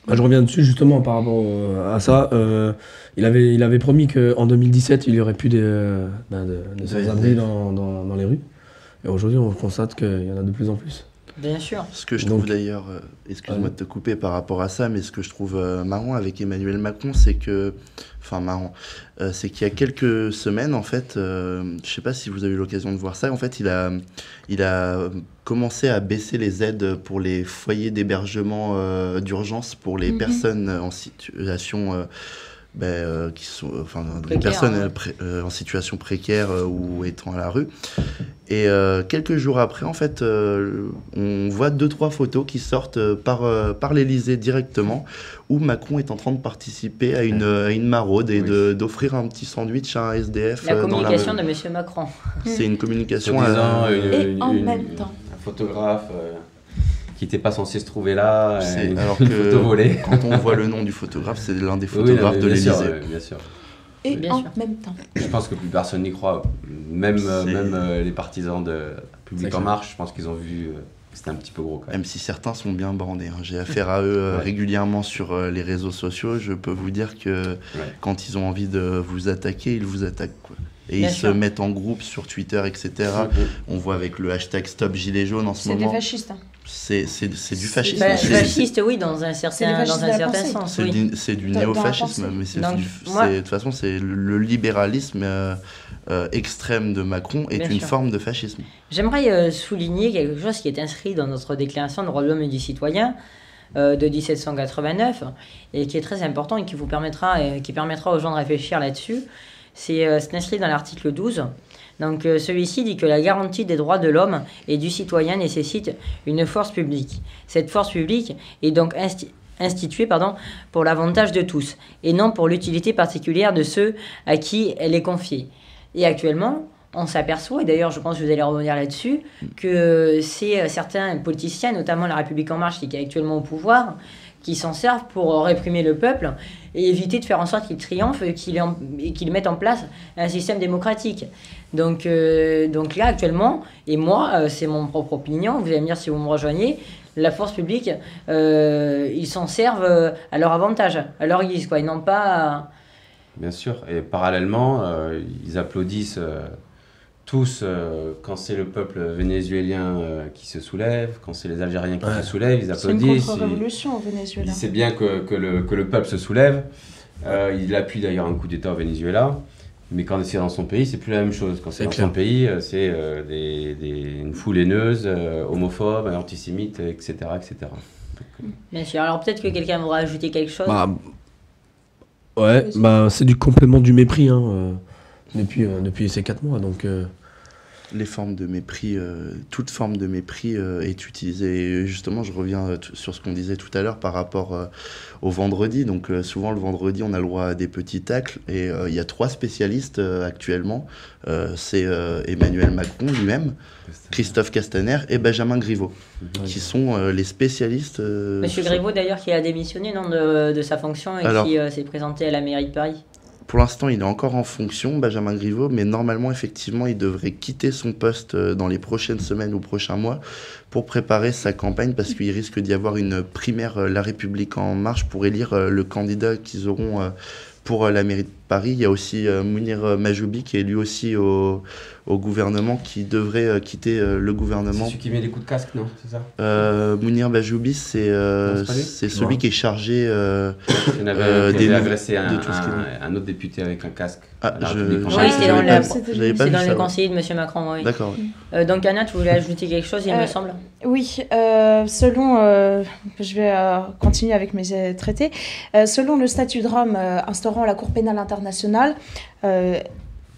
Bah, je reviens dessus justement par rapport au- à ça. Euh, il, avait, il avait promis qu'en 2017, il y aurait plus de, euh, ben, de, de sans-abri dans, dans, dans les rues. Et aujourd'hui, on constate qu'il y en a de plus en plus. Bien sûr. Ce que je trouve d'ailleurs, euh, excuse-moi de te couper par rapport à ça, mais ce que je trouve euh, marrant avec Emmanuel Macron, c'est que, enfin marrant, euh, c'est qu'il y a quelques semaines, en fait, euh, je sais pas si vous avez eu l'occasion de voir ça, en fait, il a, il a commencé à baisser les aides pour les foyers d'hébergement euh, d'urgence pour les Mhm. personnes en situation euh, ben, euh, qui sont, enfin, Précaires, personnes ouais. euh, pré- euh, en situation précaire euh, ou étant à la rue. Et euh, quelques jours après, en fait, euh, on voit deux trois photos qui sortent par euh, par l'Élysée directement, où Macron est en train de participer à une à une maraude et Oui. de d'offrir un petit sandwich à un SDF La euh, dans la communication de Monsieur Macron. C'est une communication. Euh, une- Et une- en une- même temps. Un photographe euh, qui n'était pas censé se trouver là, C'est- euh, une, alors que photo volée. quand on voit le nom du photographe, c'est l'un des photographes de bien sûr, l'Élysée. bien sûr. Et Bien en sûr. même temps. Je pense que plus personne n'y croit. Même, euh, même euh, les partisans de Public en. Marche, je pense qu'ils ont vu euh, c'était un petit peu gros quand même. Même si certains sont bien bornés. hein. J'ai affaire à eux euh, Ouais. régulièrement sur euh, les réseaux sociaux. Je peux vous dire que quand ils ont envie de vous attaquer, ils vous attaquent. quoi. Et Bien ils sûr. se mettent en groupe sur Twitter, etc. On voit avec le hashtag Stop Gilet jaune en ce C'est des moment. fascistes. hein. C'est c'est- c'est du fascisme. Fa- C'est- fasciste, oui, dans un certain, dans un certain sens, C'est oui. du, du néofascisme, mais de toute façon, c'est le, le libéralisme euh, euh, extrême de Macron est Bien une sûr. forme de fascisme. J'aimerais euh, souligner quelque chose qui est inscrit dans notre déclaration de droits de l'homme et du citoyen euh, de 1789 et qui est très important et qui vous permettra, et qui permettra aux gens de réfléchir là-dessus. C'est euh, c'est inscrit dans l'article 12. Donc euh, celui-ci dit que la garantie des droits de l'homme et du citoyen nécessite une force publique. Cette force publique est donc insti- instituée pardon, pour l'avantage de tous et non pour l'utilité particulière de ceux à qui elle est confiée. Et actuellement, on s'aperçoit, et d'ailleurs je pense que vous allez rebondir là-dessus, que c'est euh, certains politiciens, notamment la République en marche qui est actuellement au pouvoir, qui s'en servent pour réprimer le peuple et éviter de faire en sorte qu'il triomphe et qu'il qu'il mette en place un système démocratique. Donc, euh, donc là actuellement, et moi euh, c'est mon propre opinion, vous allez me dire si vous me rejoignez, la force publique, euh, ils s'en servent à leur avantage, à leur guise, quoi, et non pas... Bien sûr. Et parallèlement, ils applaudissent tous euh, quand c'est le peuple vénézuélien euh, qui se soulève, quand c'est les Algériens qui Ouais. se soulèvent, ils C'est une applaudissent. contre-révolution au Venezuela. c'est bien que, que le, que le peuple se soulève. Euh, il appuie d'ailleurs un coup d'État au Venezuela. Mais quand c'est dans son pays, c'est plus la même chose. Quand c'est dans clair. son pays, c'est euh, des, des- une foule haineuse, euh, homophobe, antisémite, etc. etc. Bien sûr, alors peut-être que quelqu'un voudra ajouter quelque chose. Bah, ouais, bah, c'est du complément du mépris hein, euh, depuis, euh, depuis ces 4 mois. Donc, euh, les formes de mépris, euh, toute forme de mépris euh, est utilisée. Et justement, je reviens euh, sur ce qu'on disait tout à l'heure par rapport euh, au vendredi. Donc, euh, souvent, le vendredi, on a le droit à des petits tacles. Et euh, il y a trois spécialistes euh, actuellement. Euh, C'est euh, Emmanuel Macron lui-même, Christophe Castaner et Benjamin Griveaux, qui sont euh, les spécialistes. euh, Monsieur Griveaux, d'ailleurs, qui a démissionné non, de, de sa fonction et Alors- qui euh, s'est présenté à la mairie de Paris. Pour l'instant, il est encore en fonction, Benjamin Griveaux, mais normalement, effectivement, il devrait quitter son poste euh, dans les prochaines semaines ou prochains mois pour préparer sa campagne parce qu'il risque d'y avoir une primaire euh, La République en marche pour élire euh, le candidat qu'ils auront pour la mairie Paris. Il y a aussi Mounir Majoubi qui est lui aussi au, au gouvernement qui devrait euh, quitter euh, le gouvernement. C'est celui qui met des coups de casque, non C'est ça? Euh, Mounir Bajoubi, c'est c'est celui qui est chargé Il avait, des agressé un, un, autre député avec un casque. Ah, je, oui, c'est dans, le, dans le conseiller de M. Macron. Oui. D'accord. donc Anna, tu voulais ajouter quelque chose, il me semble? Oui, selon, je vais continuer avec mes traités, selon le statut de Rome instaurant la Cour pénale internationale,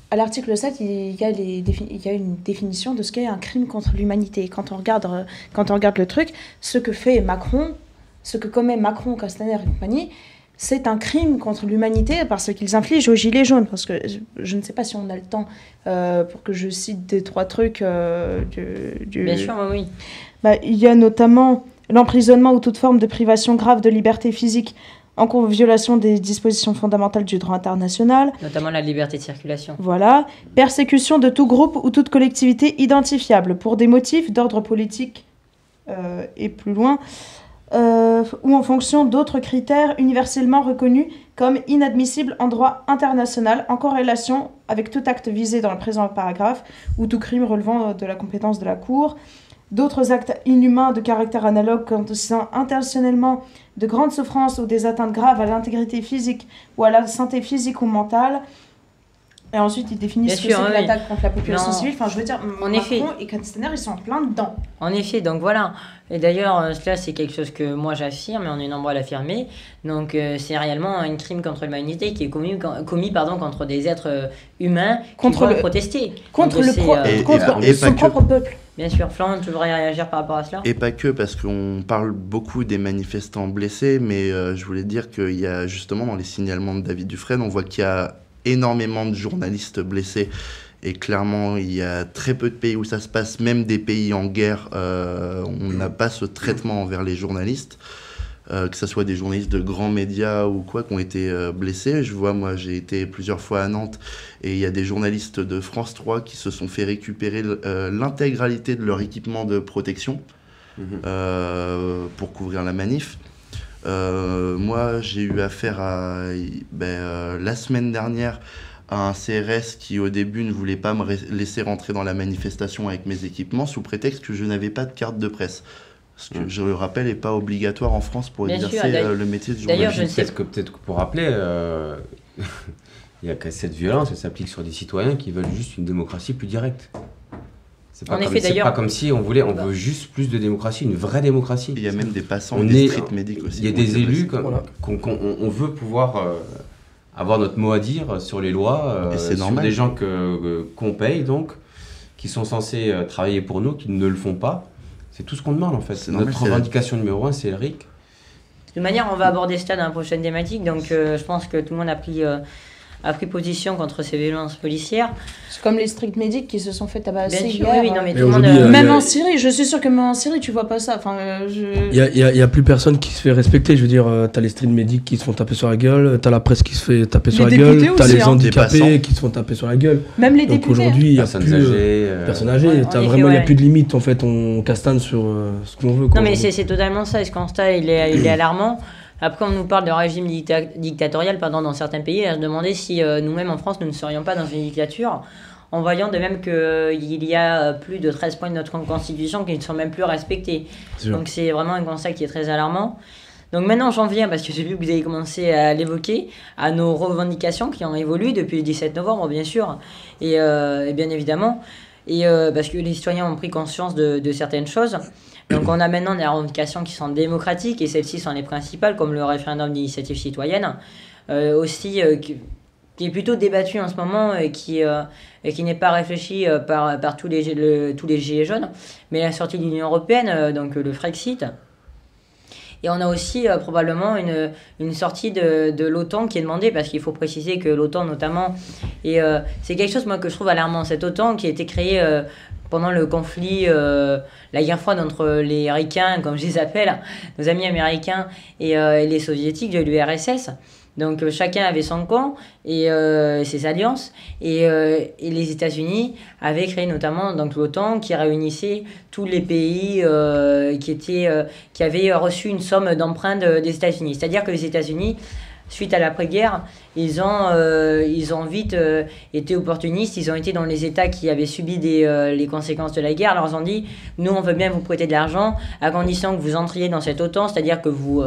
à l'article 7, il y, a les il y a une définition de ce qu'est un crime contre l'humanité. Quand, on regarde, euh, quand on regarde le truc, ce que fait Macron, ce que commet Macron, Castaner et compagnie, c'est un crime contre l'humanité parce qu'ils infligent aux Gilets jaunes. Parce que je ne sais pas si on a le temps euh, pour que je cite des trois trucs. Euh, du, Bien sûr, oui. Bah, il y a notamment l'emprisonnement ou toute forme de privation grave de liberté physique en violation des dispositions fondamentales du droit international. Notamment la liberté de circulation. Voilà. Persécution de tout groupe ou toute collectivité identifiable pour des motifs d'ordre politique euh, et plus loin, euh, ou en fonction d'autres critères universellement reconnus comme inadmissibles en droit international en corrélation avec tout acte visé dans le présent paragraphe ou tout crime relevant de la compétence de la Cour. D'autres actes inhumains de caractère analogue consistant intentionnellement de grandes souffrances ou des atteintes graves à l'intégrité physique ou à la santé physique ou mentale. Et ensuite, il définit ce que c'est l'attaque contre la population civile. Enfin, je veux dire, en Macron effet. et Castaner, ils sont en plein dedans. En effet, donc voilà. Et d'ailleurs, euh, cela, c'est quelque chose que moi j'affirme, et on est nombreux à l'affirmer. Donc, euh, c'est réellement un crime contre l'humanité qui est commis, commis pardon, contre des êtres euh, humains contre qui le, protester. Contre, le contre son propre peuple. Bien sûr, Flan, tu voudrais réagir par rapport à cela? Et pas que, parce qu'on parle beaucoup des manifestants blessés, mais je voulais dire qu'il y a justement dans les signalements de David Dufresne, on voit qu'il y a énormément de journalistes blessés. Et clairement, il y a très peu de pays où ça se passe, même des pays en guerre, euh, on n'a pas ce traitement envers les journalistes, euh, que ce soit des journalistes de grands médias ou quoi, qui ont été euh, blessés. Je vois, moi, j'ai été plusieurs fois à Nantes, et il y a des journalistes de France 3 qui se sont fait récupérer l'intégralité de leur équipement de protection mhm. pour couvrir la manif. Euh, moi, j'ai eu affaire à, ben, euh, la semaine dernière à un CRS qui au début ne voulait pas me laisser rentrer dans la manifestation avec mes équipements sous prétexte que je n'avais pas de carte de presse. Ce que, mmh. je le rappelle, n'est pas obligatoire en France pour exercer euh, le métier de journaliste. D'ailleurs, je ne sais que peut-être que pour rappeler, il y a que cette violence, elle s'applique sur des citoyens qui veulent juste une démocratie plus directe. C'est pas, comme, pas comme si on voulait, on veut juste plus de démocratie, une vraie démocratie. Il y a même des passants, on des street medics aussi. Il y a des élus qu'on on veut pouvoir euh, avoir notre mot à dire sur les lois, euh, sur des gens que qu'on paye donc, qui sont censés euh, travailler pour nous, qui ne le font pas. C'est tout ce qu'on demande en fait. Notre revendication numéro un, c'est le RIC. De toute manière, on va aborder ça dans la prochaine thématique, donc je pense que tout le monde a pris a pris position contre ces violences policières. C'est comme les street medics qui se sont fait tabasser Bien sûr, Oui, non, mais, tout le monde, euh, même en Syrie, je suis sûr que même en Syrie, tu vois pas ça. Enfin, euh, Il n'y a, y a, plus personne qui se fait respecter. Je veux dire, euh, tu as les street medics qui se font taper sur la gueule, tu as la presse qui se fait taper sur la gueule, tu as les hein. handicapés qui se font taper sur la gueule. Même les Donc aujourd'hui, il n'y a plus. Âgées, personnes âgées. vraiment, il n'y a plus de limite. En fait, on castagne sur ce qu'on veut. non, mais c'est totalement ça. Ce constat, il est, il est alarmant. Après, on nous parle de régime dictatorial pardon, dans certains pays. À se demander si euh, nous-mêmes en France, nous ne serions pas dans une dictature, en voyant de même qu'il euh, y a euh, plus de 13 points de notre constitution qui ne sont même plus respectés. Donc c'est vraiment un constat qui est très alarmant. Donc maintenant j'en viens, parce que j'ai vu que vous avez commencé à l'évoquer, à nos revendications qui ont évolué depuis le 17 novembre bien sûr, et, bien évidemment, et parce que les citoyens ont pris conscience de, de certaines choses. Donc on a maintenant des revendications qui sont démocratiques et celles-ci sont les principales, comme le référendum d'initiative citoyenne, euh, aussi euh, qui, est plutôt débattu en ce moment et qui, euh, qui n'est pas réfléchi par, par tous, les, tous les gilets jaunes, mais la sortie de l'Union européenne, donc le Frexit. Et on a aussi probablement une, une sortie de, de l'OTAN qui est demandée, parce qu'il faut préciser que l'OTAN notamment, et c'est quelque chose moi, que je trouve alarmant, cette OTAN qui a été créée pendant le conflit, euh, la guerre froide entre les Ricains, comme je les appelle, nos amis américains et, euh, les soviétiques de l'URSS. Donc euh, chacun avait son camp et ses alliances. Et, les États-Unis avaient créé notamment l'OTAN qui réunissait tous les pays qui, étaient, qui avaient reçu une somme d'emprunt des États-Unis. C'est-à-dire que les États-Unis suite à l'après-guerre, ils ont, euh, ils ont vite euh, été opportunistes, ils ont été dans les États qui avaient subi des, euh, les conséquences de la guerre, leur ont dit, nous on veut bien vous prêter de l'argent, à condition que vous entriez dans cette OTAN, c'est-à-dire que vous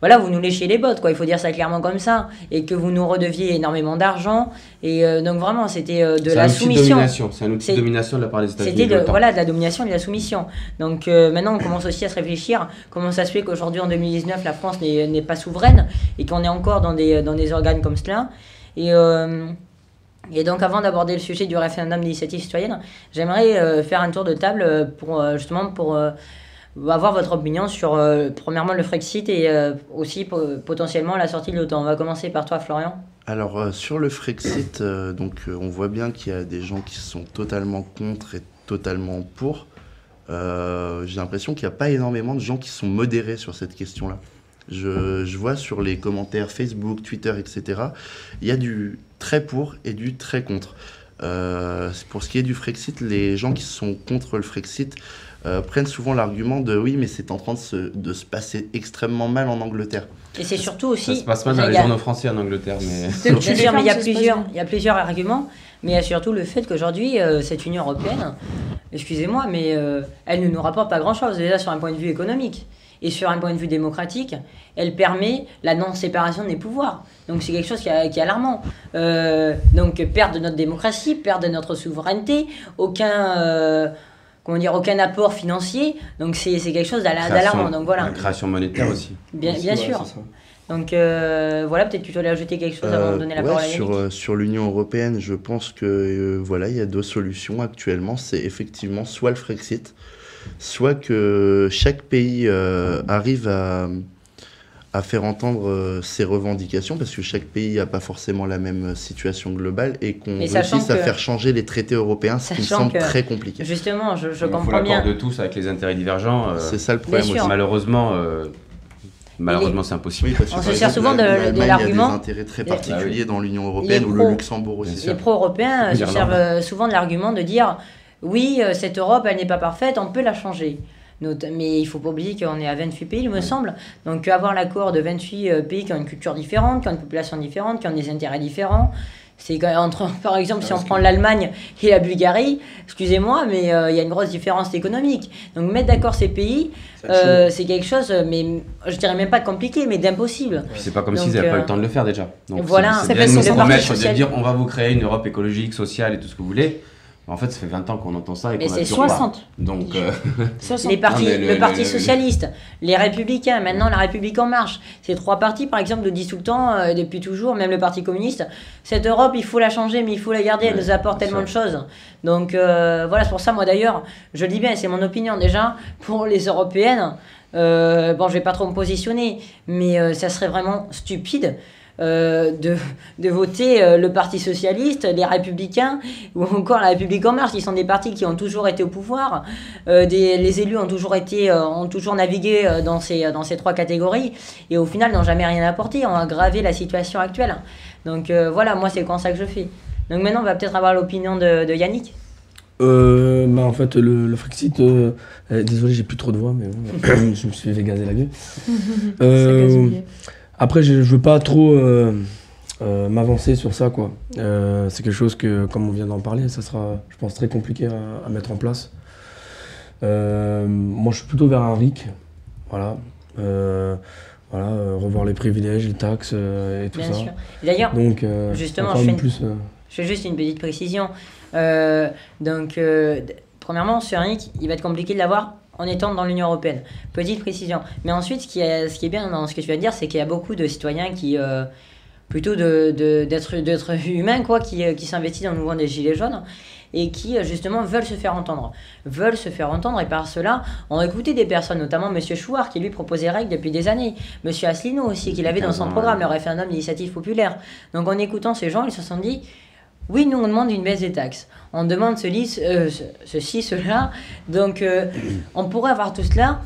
voilà, vous nous léchez les bottes, quoi. Il faut dire ça clairement comme ça, et que vous nous redeviez énormément d'argent. Et euh, donc vraiment, c'était euh, de la soumission. C'est un outil de domination de la part des États-Unis. C'était de, voilà, de la domination et de la soumission. Donc euh, maintenant, on commence aussi à se réfléchir comment ça se fait qu'aujourd'hui, en 2019, la France n'est pas souveraine et qu'on est encore dans des, dans des organes comme cela. Et, et donc, avant d'aborder le sujet du référendum d'initiative citoyenne, j'aimerais faire un tour de table pour justement pour avoir votre opinion sur, euh, premièrement, le Frexit et euh, aussi potentiellement la sortie de l'OTAN. On va commencer par toi, Florian. Alors, euh, sur le Frexit, donc, on voit bien qu'il y a des gens qui sont totalement contre et totalement pour. J'ai l'impression qu'il n'y a pas énormément de gens qui sont modérés sur cette question-là. Je, je, vois sur les commentaires Facebook, Twitter, etc., il y a du très pour et du très contre. pour ce qui est du Frexit, les gens qui sont contre le Frexit euh, prennent souvent l'argument de oui, mais c'est en train de se, de se, passer extrêmement mal en Angleterre. Et c'est surtout aussi. Ça se passe mal dans les journaux français en Angleterre, mais. Bien sûr, mais il y, a plusieurs, il y a plusieurs arguments, mais il y a surtout le fait qu'aujourd'hui, euh, cette Union européenne, excusez-moi, mais euh, elle ne nous rapporte pas grand-chose, déjà sur un point de vue économique. Et sur un point de vue démocratique, elle permet la non-séparation des pouvoirs. Donc c'est quelque chose qui, est alarmant. donc perte de notre démocratie, perte de notre souveraineté, aucun comment dire, aucun apport financier. Donc c'est quelque chose d'alarmant. Donc voilà. La création monétaire aussi. Bien, bien sûr. Donc euh, voilà, peut-être que tu voulais ajouter quelque chose avant de donner la parole à Sur, euh, sur l'Union européenne, je pense que euh, voilà, il y a deux solutions actuellement. C'est effectivement soit le Frexit, soit que chaque pays arrive à à faire entendre euh, ses revendications parce que chaque pays n'a pas forcément la même situation globale et qu'on réussisse à faire changer les traités européens, ce qui me semble très compliqué. Justement, je, je comprends faut bien. de tous avec les intérêts divergents. Euh, c'est ça le problème aussi. Malheureusement, euh, malheureusement c'est impossible. On se sert souvent de, l'argument. Il y a des intérêts très particuliers dans l'Union européenne ou le Luxembourg aussi. Les pro-européens se servent souvent de l'argument de dire oui, cette Europe, elle n'est pas parfaite, on peut la changer mais il faut pas oublier qu'on est à 28 pays, il me semble. Donc avoir l'accord de 28 euh, pays qui ont une culture différente, qui ont une population différente, qui ont des intérêts différents, c'est entre, par exemple, si on prend l'Allemagne et la Bulgarie, excusez-moi, mais euh, il y a une grosse différence économique. Donc mettre d'accord ces pays, euh, c'est quelque chose, mais je dirais même pas compliqué, mais d'impossible. c'est pas comme s'ils n'avaient pas le temps de le faire déjà. Donc voilà, c'est bien de nous promettre de dire on va vous créer une Europe écologique, sociale et tout ce que vous voulez. En fait, ça fait 20 ans qu'on entend ça et Mais c'est 60. Donc, euh, les partis, le, Parti Socialiste, les Républicains, maintenant la République En Marche. Ces trois partis, par exemple, le disent tout le temps, euh, depuis toujours, même le Parti communiste. Cette Europe, il faut la changer, mais il faut la garder, elle nous apporte tellement de choses. Donc euh, voilà, c'est pour ça, moi d'ailleurs, je le dis bien, c'est mon opinion déjà, pour les Européennes. bon, je vais pas trop me positionner, mais ça serait vraiment stupide euh, de, de, voter euh, le Parti socialiste, les républicains ou encore la République en marche, qui sont des partis qui ont toujours été au pouvoir. Euh, des, les élus ont toujours, été, ont toujours navigué dans ces, dans ces trois catégories et au final n'ont jamais rien apporté, ont aggravé la situation actuelle. Donc voilà, moi c'est comme ça que je fais. Donc maintenant on va peut-être avoir l'opinion de, de, Yannick. bah en fait, le, le Frexit, désolé, j'ai plus trop de voix, mais je me suis fait gazer la gueule. Après, je, ne veux pas trop euh, euh, m'avancer sur ça, quoi. Euh, c'est quelque chose que, comme on vient d'en parler, ça sera, je pense, très compliqué à, mettre en place. moi, je suis plutôt vers un RIC, voilà. voilà, revoir les privilèges, les taxes et tout Bien ça. Sûr. D'ailleurs, donc, justement, je fais, plus, je fais, juste une petite précision. donc, premièrement, ce RIC, il va être compliqué de l'avoir en étant dans l'Union européenne. Petite précision. Mais ensuite, ce qui est, ce qui est bien dans ce que tu viens de dire, c'est qu'il y a beaucoup de citoyens qui, euh, plutôt d'être de, d'être humains, quoi, qui, euh, qui s'investissent dans le mouvement des Gilets jaunes et qui, euh, justement, veulent se faire entendre. Veulent se faire entendre et par cela ont écouté des personnes, notamment M. Chouard, qui lui proposait règles depuis des années. M. Asselineau aussi, qui l'avait dans son programme, le référendum d'initiative populaire. Donc en écoutant ces gens, ils se sont dit oui, nous, on demande une baisse des taxes. On demande ceci, euh, ceci cela. Donc, euh, on pourrait avoir tout cela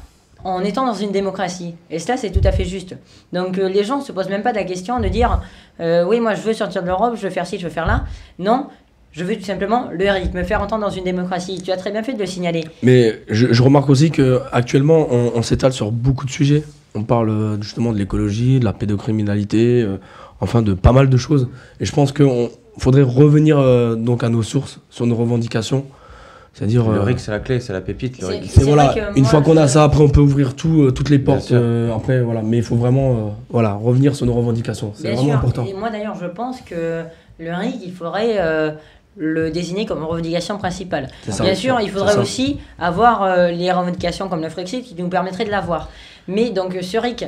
en étant dans une démocratie. Et cela, c'est tout à fait juste. Donc, euh, les gens ne se posent même pas la question de dire Oui, moi, je veux sortir de l'Europe, je veux faire ci, je veux faire là. Non. Je veux tout simplement le RIC, me faire entendre dans une démocratie. Tu as très bien fait de le signaler. Mais je, remarque aussi qu'actuellement, on, on s'étale sur beaucoup de sujets. on parle justement de l'écologie, de la pédocriminalité, euh, enfin de pas mal de choses. Et je pense qu'il faudrait revenir euh, donc à nos sources, sur nos revendications. C'est-à-dire. Le euh, RIC, c'est la clé, c'est la pépite. Le RIC. c'est C'est voilà, une fois qu'on a ça, après on peut ouvrir tout, euh, toutes les portes. euh, après, voilà. Mais il faut vraiment euh, voilà, revenir sur nos revendications. C'est Bien vraiment sûr. important. Et moi d'ailleurs, je pense que le RIC, il faudrait euh, le désigner comme revendication principale. C'est ça. Bien sûr, il C'est faudrait ça. aussi avoir euh, les revendications comme le Frexit qui nous permettraient de l'avoir. Mais donc ce RIC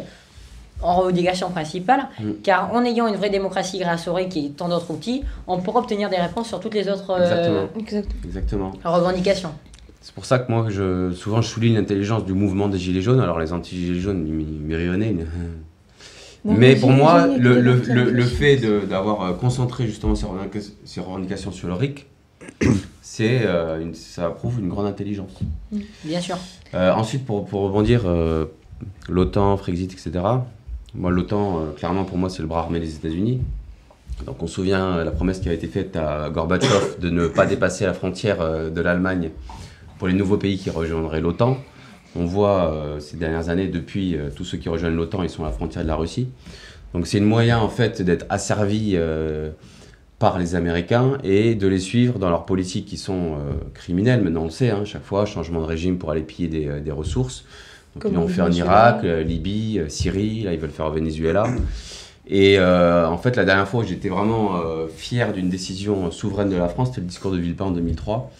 en revendication principale, Mm. car en ayant une vraie démocratie grâce au RIC et tant d'autres outils, on pourra obtenir des réponses sur toutes les autres euh, Exactement. Exact. Exactement. revendications. C'est pour ça que moi, je, souvent, je souligne l'intelligence du mouvement des Gilets jaunes. Alors, les anti-Gilets jaunes, ils Mais pour moi, le, le, le, le fait de- d'avoir euh, concentré justement ces revendications, ces revendications sur le RIC, c'est, euh, une- ça prouve une grande intelligence. Bien sûr. Euh, ensuite, pour, pour rebondir, euh, l'OTAN, Frexit, etc. Moi, l'OTAN, euh, clairement, pour moi, c'est le bras armé des États-Unis. Donc, on se souvient euh, la promesse qui a été faite à Gorbatchev de ne pas dépasser la frontière euh, de l'Allemagne pour les nouveaux pays qui rejoindraient l'OTAN. On voit ces dernières années, depuis, tous ceux qui rejoignent l'OTAN, ils sont à la frontière de la Russie. Donc, c'est une moyen, en fait, d'être asservi par les Américains et de les suivre dans leurs politiques qui sont criminelles. Maintenant, on le sait, hein, chaque fois, changement de régime pour aller piller des ressources. Donc, ils l'ont fait en. Irak, euh, Libye, euh, Syrie, là, ils veulent faire au Venezuela. Et euh, en fait, la dernière fois où j'étais vraiment euh, fier d'une décision souveraine de la France, c'était le discours de Villepin en 2003,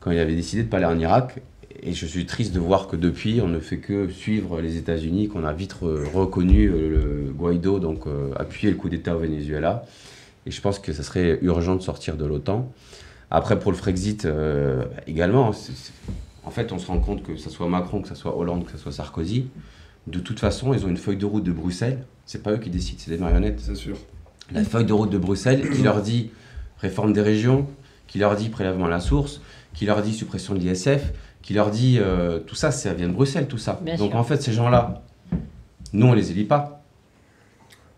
quand il avait décidé de ne pas aller en Irak. Et je suis triste de voir que depuis, on ne fait que suivre les États-Unis, qu'on a vite re- reconnu le Guaido, donc euh, appuyer le coup d'État au Venezuela. Et je pense que ça serait urgent de sortir de l'OTAN. Après, pour le Frexit, également, c'est- en fait, on se rend compte que ce soit Macron, que ce soit Hollande, que ce soit Sarkozy, de toute façon, ils ont une feuille de route de Bruxelles. C'est pas eux qui décident, c'est des marionnettes. C'est sûr. La feuille de route de Bruxelles qui leur dit réforme des régions, qui leur dit prélèvement à la source, qui leur dit suppression de l'ISF, qui leur dit euh, tout ça, ça vient de Bruxelles, tout ça. Bien Donc sûr. en fait, ces gens-là, nous, on les élit pas.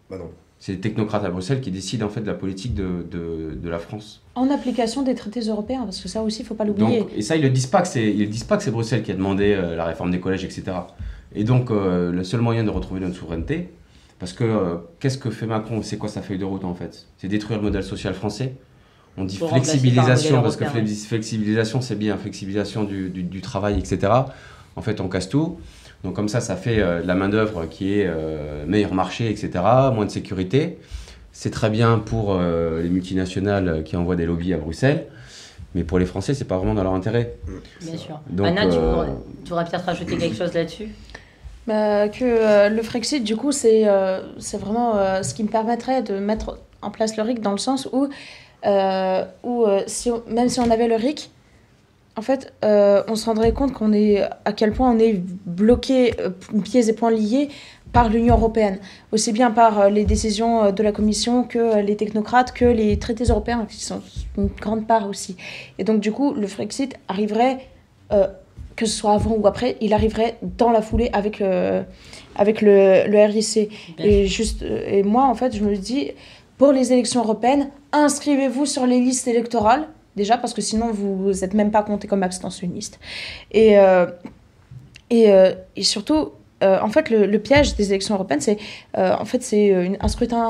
Bah non. C'est les technocrates à Bruxelles qui décident en fait de la politique de, de, de la France. En application des traités européens, parce que ça aussi, il faut pas l'oublier. Et ça, ils ne disent pas que c'est, ils disent pas que c'est Bruxelles qui a demandé euh, la réforme des collèges, etc. Et donc, euh, le seul moyen de retrouver notre souveraineté, parce que euh, qu'est-ce que fait Macron? C'est quoi sa feuille de route en fait? C'est détruire le modèle social français? On dit Pour flexibilisation, parce que flexibilisation, c'est bien, flexibilisation du, du- du travail, etc. En fait, on casse tout. Donc, comme ça, ça fait euh, de la main-d'œuvre qui est euh, meilleur marché, etc., moins de sécurité. C'est très bien pour euh, les multinationales qui envoient des lobbies à Bruxelles. Mais pour les Français, c'est pas vraiment dans leur intérêt. Bien sûr. Donc, Anna, tu, voudrais peut-être rajouter quelque chose là-dessus? Bah, que euh, le Frexit, du coup, c'est euh, c'est vraiment euh, ce qui me permettrait de mettre en place le RIC dans le sens où, euh, où euh, si on- même si on avait le RIC, en fait, euh, on se rendrait compte qu'on est à quel point on est bloqué, euh, pieds et poings liés par l'Union européenne, aussi bien par euh, les décisions de la Commission que les technocrates, que les traités européens, qui sont une grande part aussi. Et donc, du coup, le Frexit arriverait, euh, que ce soit avant ou après, il arriverait dans la foulée avec le, avec le, le RIC. Et, juste, et moi, en fait, je me dis, pour les élections européennes, inscrivez-vous sur les listes électorales, déjà, parce que sinon, vous n'êtes même pas compté comme abstentionniste. Et, euh, et, euh, et surtout, euh, en fait, le, le piège des élections européennes, c'est en fait, c'est un scrutin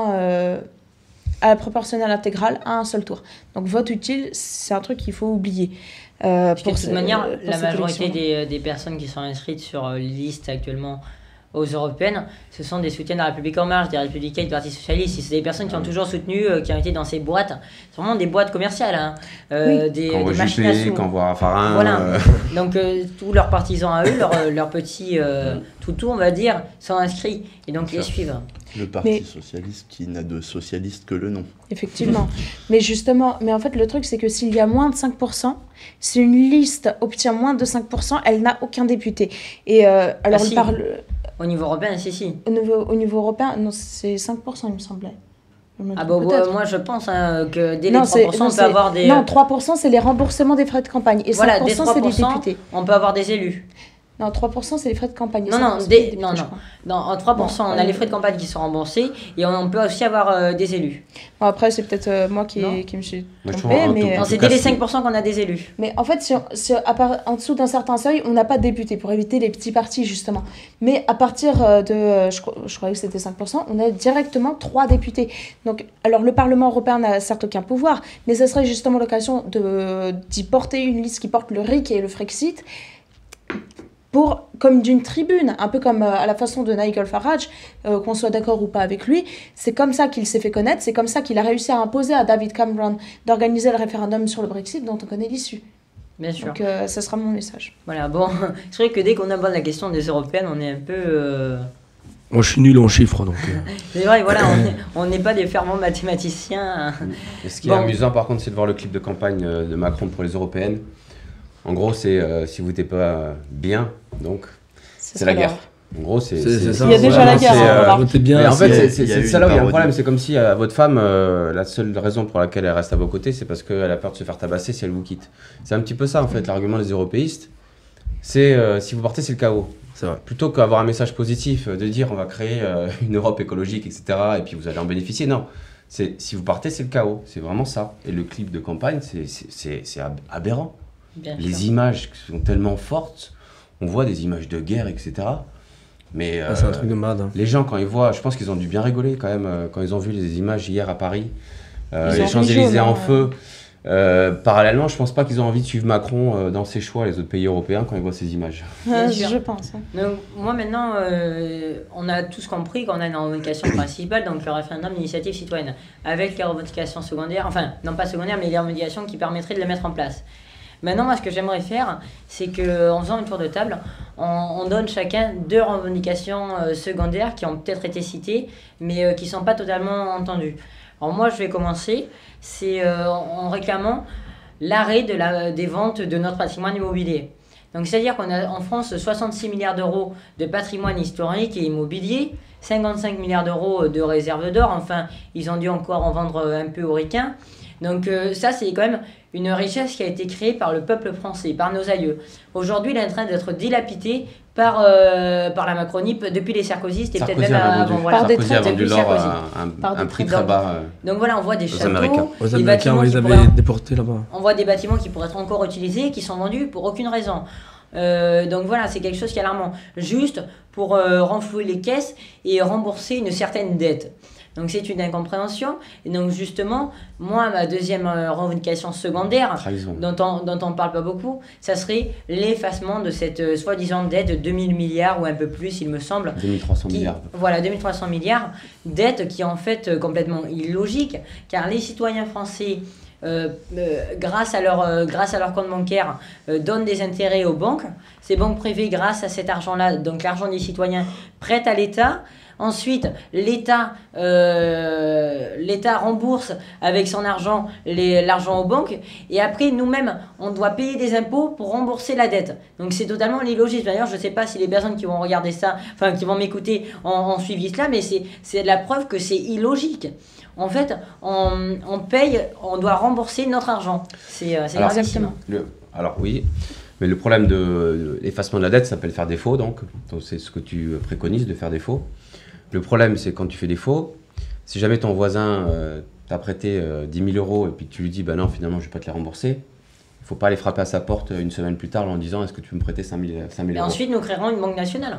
à la proportionnelle intégrale à un seul tour. Donc, vote utile, c'est un truc qu'il faut oublier. Que de toute manière, pour la majorité des, des personnes qui sont inscrites sur les listes actuellement aux européennes, ce sont des soutiens de la République En Marche, des républicains et du Parti Socialiste. C'est des personnes qui ont toujours soutenu, euh, qui ont été dans ces boîtes. C'est vraiment des boîtes commerciales, hein. Euh, des, voit des machines à sous. voit Raffarin. Voilà. euh, Donc euh, tous leurs partisans à eux, leurs, leurs petits euh, toutous, on va dire, sont inscrits et donc les suivent. Le Parti Mais- socialiste qui n'a de socialiste que le nom. Effectivement. mais justement, mais en fait, le truc, c'est que s'il y a moins de 5%, si une liste obtient moins de 5%, elle n'a aucun député. Et euh, alors, Ah, on si. parle Au niveau européen, si, si. au niveau, au niveau européen, non, c'est 5%, il me semblait. Ah bah, moi je pense hein, que dès Non, les c'est- 3%, non, on peut c'est- avoir des... Non, 3%, c'est les remboursements des frais de campagne. Et 5%, Voilà, dès c'est les 3%, députés. on peut avoir des élus. Non, 3% c'est les frais de campagne. Non, non, des- non, non. Dans, en 3%, on a euh, les frais de campagne qui sont remboursés et on, on peut aussi avoir euh, des élus. Bon, après, c'est peut-être euh, moi qui, me suis trompée, mais, euh, dès les c'est- 5% qu'on a des élus. mais en fait, sur, sur- à part- en dessous d'un certain seuil, on n'a pas de députés pour éviter les petits partis, justement. Mais à partir euh, de, euh, je, je croyais que c'était 5%, on a directement trois députés. Donc, alors le Parlement européen n'a certes aucun pouvoir, mais ce serait justement l'occasion de- d'y porter une liste qui porte le RIC et le Frexit pour, comme d'une tribune, un peu comme euh, à la façon de Nigel Farage, euh, qu'on soit d'accord ou pas avec lui, c'est comme ça qu'il s'est fait connaître, c'est comme ça qu'il a réussi à imposer à David Cameron d'organiser le référendum sur le Brexit dont on connaît l'issue. Bien sûr. Donc euh, ça sera mon message. Voilà, bon, c'est vrai que dès qu'on aborde la question des européennes, on est un peu. euh, Moi, je suis nul en chiffres, donc. euh, C'est vrai, voilà, on est- on n'est pas des fervents mathématiciens. Et ce qui Bon. est amusant par contre, c'est de voir le clip de campagne de Macron pour les européennes. En gros, c'est euh, si vous n'êtes pas bien, donc Ce c'est la guerre. En gros, c'est. C'est c'est ça. Il y a déjà la guerre, c'est, hein, euh, bien. Mais en fait, c'est- ça là où il y a un problème. C'est comme si euh, votre femme, euh, la seule raison pour laquelle elle reste à vos côtés, c'est parce qu'elle a peur de se faire tabasser si elle vous quitte. C'est un petit peu ça en fait, l'argument des européistes. C'est euh, si vous partez, c'est le chaos. Vrai. Plutôt qu'avoir un message positif, de dire on va créer euh, une Europe écologique, etc., et puis vous allez en bénéficier. Non. C'est si vous partez, c'est le chaos. C'est vraiment ça. Et le clip de campagne, c'est- c'est c'est- c'est ab- aberrant. Bien sûr. Les images sont tellement fortes. On voit des images de guerre, etc. Mais Ah, c'est un euh, truc de malade. hein. les gens, quand ils voient, je pense qu'ils ont dû bien rigoler quand même, euh, quand ils ont vu les images hier à Paris, euh, les Champs-Élysées en hein. feu. Euh, parallèlement, je pense pas qu'ils ont envie de suivre Macron euh, dans ses choix, les autres pays européens, quand ils voient ces images. Je pense. hein. Donc, moi maintenant, euh, on a tous compris qu'on a une revendication principale, donc le référendum d'initiative citoyenne, avec les revendications secondaires, enfin non pas secondaires, mais les revendications qui permettraient de le mettre en place. Maintenant, moi, ce que j'aimerais faire, c'est que en faisant une tour de table, on, on donne chacun deux revendications euh, secondaires qui ont peut-être été citées, mais euh, qui ne sont pas totalement entendues. Alors moi, je vais commencer, c'est euh, en réclamant l'arrêt de la, des ventes de notre patrimoine immobilier. Donc, c'est-à-dire qu'on a en France 66 milliards d'euros de patrimoine historique et immobilier, 55 milliards d'euros de réserves d'or. Enfin, ils ont dû encore en vendre un peu aux ricains. Donc, euh, ça, c'est quand même une richesse qui a été créée par le peuple français, par nos aïeux. Aujourd'hui, il est en train d'être dilapidé par, euh, par la Macronie depuis les Sarkozystes et peut-être Sarkozy même a avant. Voilà. Sarkozy a vendu l'or à un, prix très bas. euh. Donc voilà, on voit des Aux châteaux, Américains. Aux des Américains, bâtiments on les pourraient avait déportés là-bas. on voit des bâtiments qui pourraient être encore utilisés et qui sont vendus pour aucune raison. Euh, donc voilà, c'est quelque chose qui est alarmant. Juste pour euh, renflouer les caisses et rembourser une certaine dette. Donc c'est une incompréhension. Et donc justement, moi, ma deuxième euh, revendication secondaire, Trahison. dont on dont on parle pas beaucoup, ça serait l'effacement de cette euh, soi-disant dette de 2000 milliards ou un peu plus, il me semble, 2300 qui- milliards. Voilà, 2300 milliards, dette qui est en fait euh, complètement illogique, car les citoyens français, euh, euh, grâce, à leur, euh, grâce à leur compte bancaire, donnent des intérêts aux banques. Ces banques privées, grâce à cet argent-là, donc l'argent des citoyens, prêtent à l'État. Ensuite, l'État euh, l'État rembourse avec son argent l'argent aux banques. Et après, nous-mêmes, on doit payer des impôts pour rembourser la dette. Donc c'est totalement illogique. D'ailleurs, je ne sais pas si les personnes qui vont regarder ça, enfin qui vont m'écouter, ont, ont suivi cela, mais c'est la preuve que c'est illogique. En fait, on, on paye, on doit rembourser notre argent. C'est euh, gravissime. Le- alors oui, mais le problème de, l'effacement de la dette s'appelle faire défaut, donc Donc, c'est ce que tu préconises de faire défaut. Le problème, c'est quand tu fais défaut, si jamais ton voisin euh, t'a prêté euh, 10 000 euros et puis tu lui dis, bah non, finalement, je vais pas te les rembourser, faut pas aller frapper à sa porte une semaine plus tard en disant, est-ce que tu peux me prêter 5 000, 5 000 Et euros ensuite, nous créerons une banque nationale.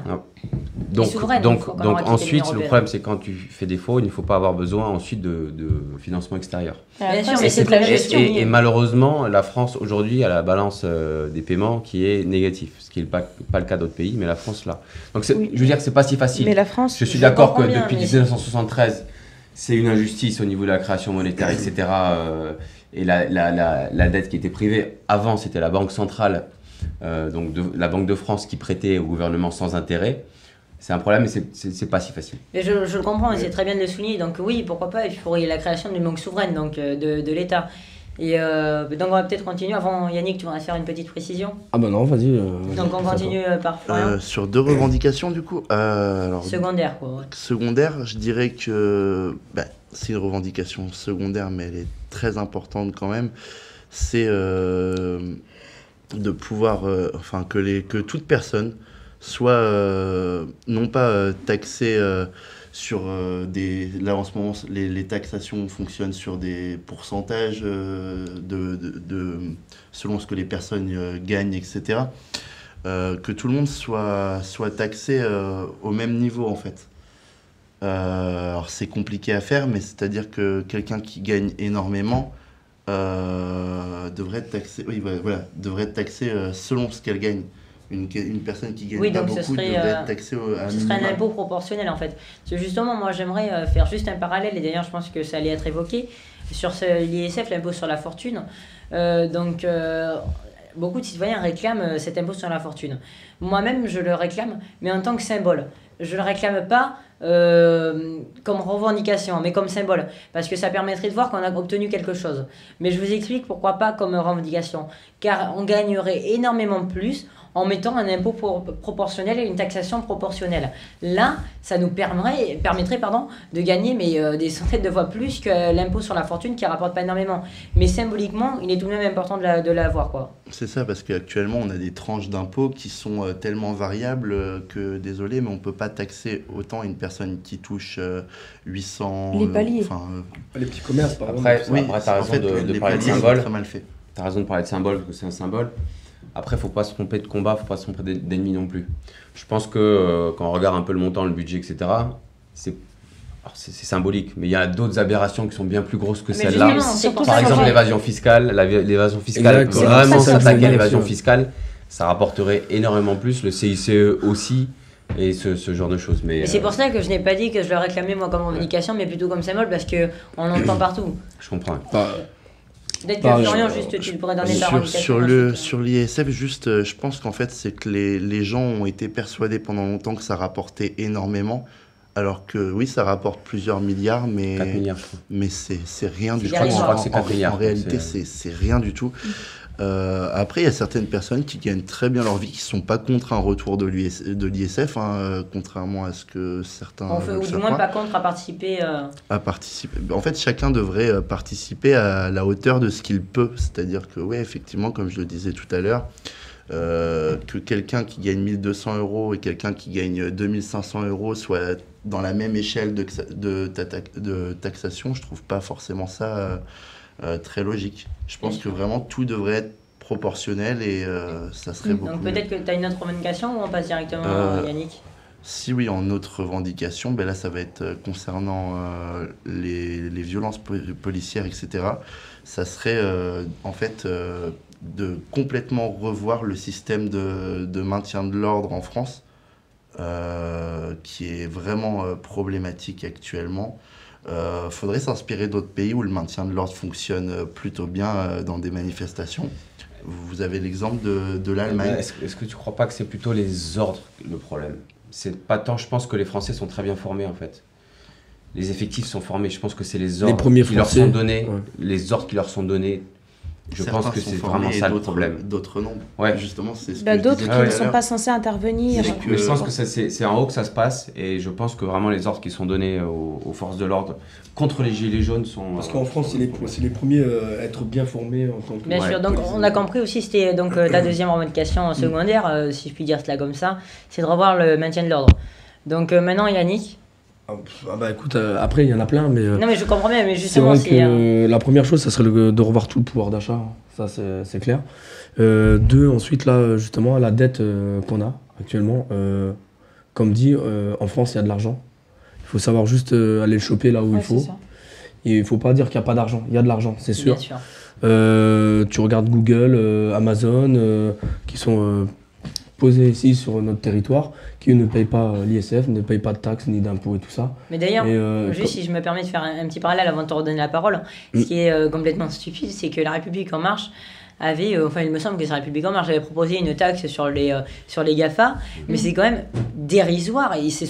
donc, souveraine, donc, donc quitter ensuite, le problème, c'est quand tu fais défaut, il ne faut pas avoir besoin ensuite de, de financement extérieur. Après, sûr, mais c'est de la Et, gestion. et- et malheureusement, la France aujourd'hui a la balance euh, des paiements qui est négative, ce qui n'est pas, pas le cas d'autres pays, mais la France là. Donc Oui. je veux dire que c'est pas si facile. Mais la France, Je suis d'accord que bien, depuis mais- 1973, c'est une injustice au niveau de la création monétaire, etc. euh, et la, la- la- la dette qui était privée, avant c'était la Banque centrale, euh, donc de- la Banque de France qui prêtait au gouvernement sans intérêt. C'est un problème, mais c'est- pas si facile. Mais je, je le comprends et c'est très bien de le souligner. Donc oui, pourquoi pas, il faudrait la création d'une banque souveraine donc, euh, de, de l'État. Et euh, donc on va peut-être continuer. Avant, Yannick, tu voudrais faire une petite précision? Ah bah non, vas-y. euh, Donc on continue euh, par Florian. Euh, sur deux revendications, du coup. Euh, alors, Secondaire, quoi. ouais. secondaire, je dirais que bah, c'est une revendication secondaire, mais elle est très importante quand même. C'est euh, de pouvoir, euh, enfin que, les, que toute personne soit euh, non pas taxée sur des... Là en ce moment, les, les taxations fonctionnent sur des pourcentages de, de, selon ce que les personnes gagnent, etc. Que tout le monde soit, soit taxé au même niveau en fait. Euh, alors c'est compliqué à faire, mais c'est-à-dire que quelqu'un qui gagne énormément euh, devrait être taxé, oui, voilà, devrait être taxé euh, selon ce qu'elle gagne. Une, une personne qui gagne Oui, donc beaucoup serait, devrait être taxée au, à Ce serait un impôt proportionnel en fait. Parce que justement, moi j'aimerais faire juste un parallèle, et d'ailleurs je pense que ça allait être évoqué, sur l'ISF, l'impôt sur la fortune. Euh, donc beaucoup de citoyens réclament cet impôt sur la fortune. Moi-même je le réclame, mais en tant que symbole. Je le réclame pas euh, comme revendication, mais comme symbole, parce que ça permettrait de voir qu'on a obtenu quelque chose. Mais je vous explique pourquoi pas comme revendication, car on gagnerait énormément plus en mettant un impôt pour- proportionnel et une taxation proportionnelle. Là, ça nous permettrait, permettrait pardon, de gagner mais, euh, des centaines de fois plus que l'impôt sur la fortune qui rapporte pas énormément. Mais symboliquement, il est tout de même important de la- de l'avoir. quoi. C'est ça, parce qu'actuellement, on a des tranches d'impôts qui sont euh, tellement variables euh, que, désolé, mais on ne peut pas taxer autant une personne qui touche euh, 800... Les paliers. enfin, euh, Les petits commerces, par Après, exemple. oui, après, t'as en raison fait, de, parler de symbole. très mal fait. T'as raison de parler de symbole parce que c'est un symbole. Après, faut pas se tromper de combat, faut pas se tromper d'en- d'ennemi non plus. Je pense que euh, quand on regarde un peu le montant, le budget, etc., c'est symbolique, mais il y a d'autres aberrations qui sont bien plus grosses que celle-là. Par que exemple, l'évasion fiscale, l'évasion fiscale, Exact, vraiment que s'attaquer à l'évasion fiscale, ça rapporterait énormément plus, le CICE aussi, et ce, ce genre de choses. Mais c'est euh, pour ça que je n'ai pas dit que je le réclamais moi comme revendication, mais plutôt comme symbole, parce qu'on l'entend partout. je comprends. Bah, Peut-être Bah, que Florian, je- juste, tu pourrais donner ta Sur, le sur l'ISF, juste, euh, je pense qu'en fait, c'est que les, les gens ont été persuadés pendant longtemps que ça rapportait énormément, alors que oui, ça rapporte plusieurs milliards, mais 4 milliards, je crois. mais c'est c'est rien C'est du tout. dérisoire. Je crois que c'est En- 4 milliards, En réalité, c'est- c'est c'est rien du tout. Euh, après, il y a certaines personnes qui gagnent très bien leur vie, qui ne sont pas contre un retour de l'IS de l'ISF, hein, euh, contrairement à ce que certains On fait, ou du moins pas contre à participer. euh, à participer. En fait, chacun devrait participer à la hauteur de ce qu'il peut. C'est-à-dire que, oui, effectivement, comme je le disais tout à l'heure, euh, que quelqu'un qui gagne 1200 euros et quelqu'un qui gagne 2500 euros soient dans la même échelle de, de taxation, je trouve pas forcément ça euh, euh, très logique. Je pense que vraiment tout devrait être proportionnel et euh, ça serait beaucoup Donc peut-être que tu as une autre revendication ou on passe directement Euh, à Yannick? Si oui, en autre revendication, ben là, ça va être euh, concernant euh, les, les violences po- policières, etc. Ça serait euh, en fait euh, de complètement revoir le système de, de maintien de l'ordre en France, euh, qui est vraiment euh, problématique actuellement. Il faudrait s'inspirer d'autres pays où le maintien de l'ordre fonctionne euh, plutôt bien euh, dans des manifestations. Vous avez l'exemple de, de l'Allemagne. Est-ce que- est-ce que tu crois pas que c'est plutôt les ordres le problème? C'est pas tant, je pense que les Français sont très bien formés en fait. Les effectifs sont formés, je pense que c'est les ordres premiers qui leur sont donnés, ouais. les ordres qui leur sont donnés. Je Certains pense que c'est vraiment ça le d'autres- problème. D'autres non. Ouais. Justement, c'est ce Bah, D'autres qui ne sont pas censés intervenir. Mais je pense que- c'est en haut que ça se passe et je pense que vraiment les ordres qui sont donnés aux, aux forces de l'ordre contre les gilets jaunes sont. Parce euh, qu'en France, c'est les, premiers euh, à être bien formés en tant que. Bien Ouais, sûr, donc on a compris aussi, c'était donc euh, ta deuxième revendication secondaire, euh, si je puis dire cela comme ça, c'est de revoir le maintien de l'ordre. Donc euh, maintenant Yannick. Ah, ah bah écoute, euh, après, il y en a plein, mais. euh, Non mais je comprends bien, mais C'est justement vrai c'est... euh, que la première chose, ça serait le- de revoir tout le pouvoir d'achat, hein. ça c'est c'est clair. Euh, deux, ensuite, là, justement, la dette euh, qu'on a actuellement, euh, comme dit, euh, en France, il y a de l'argent. Il faut savoir juste euh, aller le choper là où Ouais, il faut. ça. Et il faut pas dire qu'il n'y a pas d'argent, il y a de l'argent, c'est sûr. Bien sûr. Euh, tu regardes Google, euh, Amazon, euh, qui sont euh, posés ici sur notre territoire, qui ne payent pas euh, l'ISF, ne payent pas de taxes ni d'impôts et tout ça. Mais d'ailleurs, Et, euh, juste si je me permets de faire un, un petit parallèle avant de te redonner la parole, ce Mm. qui est euh, complètement stupide, c'est que La République En Marche avait, euh, enfin il me semble que c'est La République En Marche avait proposé une taxe sur les, euh, sur les GAFA, mais c'est quand même dérisoire et c'est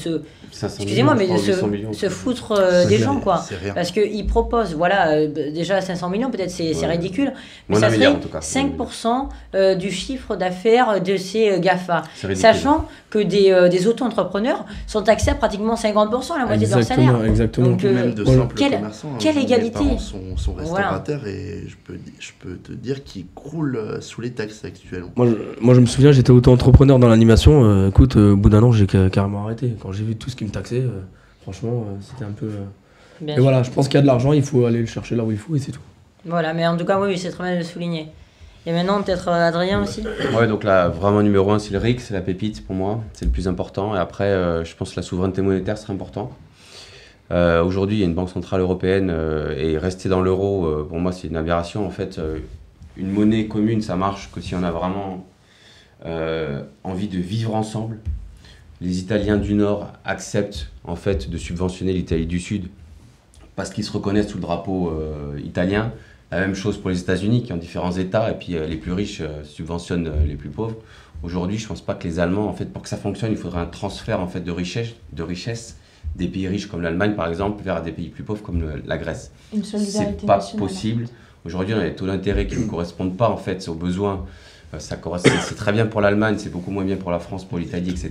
500 excusez-moi, mais se, 800 millions. se foutre euh, des gens quoi. Parce qu'ils proposent, voilà, euh, déjà 500 millions, peut-être c'est c'est Ouais. ridicule, mais Moins ça serait en tout cas. 5% euh, du chiffre d'affaires de ces euh, GAFA. Sachant que des, euh, des auto-entrepreneurs sont taxés à pratiquement 50%, la moitié de leur salaire. Exactement. Donc, euh, même de simples quelle- commerçants. hein. quelle égalité sont, sont Voilà. restaurateurs et je peux, je peux te dire qu'ils croule euh, sous les taxes actuellement. Moi je, moi, je me souviens, j'étais auto-entrepreneur dans l'animation. euh, écoute, euh, au bout d'un an, j'ai ca- carrément arrêté. Quand j'ai vu tout ce qui me taxait, euh, franchement, euh, c'était un peu. euh, sûr. voilà, je pense qu'il y a de l'argent, il faut aller le chercher là où il faut et c'est tout. Voilà, mais en tout cas, oui, c'est très bien de le souligner. Et maintenant, peut-être Adrien aussi? Ouais, donc là, vraiment numéro un, c'est le RIC, c'est la pépite pour moi, c'est le plus important. Et après, euh, je pense que la souveraineté monétaire serait important. Euh, Aujourd'hui, il y a une banque centrale européenne euh, et rester dans l'euro, euh, pour moi, c'est une aberration. En fait, euh, une monnaie commune, ça marche que si on a vraiment euh, envie de vivre ensemble. Les Italiens du Nord acceptent en fait de subventionner l'Italie du Sud parce qu'ils se reconnaissent sous le drapeau euh, italien. La même chose pour les États-Unis qui ont différents États et puis euh, les plus riches subventionnent les plus pauvres. Aujourd'hui, je pense pas que les Allemands, en fait, pour que ça fonctionne, il faudrait un transfert en fait de richesse, de richesse des pays riches comme l'Allemagne par exemple vers des pays plus pauvres comme le- la Grèce. Une solidarité C'est pas nationale. possible. Aujourd'hui, on a des taux d'intérêt qui ne correspondent pas en fait aux besoins. Euh, Ça c'est très bien pour l'Allemagne, c'est beaucoup moins bien pour la France, pour l'Italie, etc.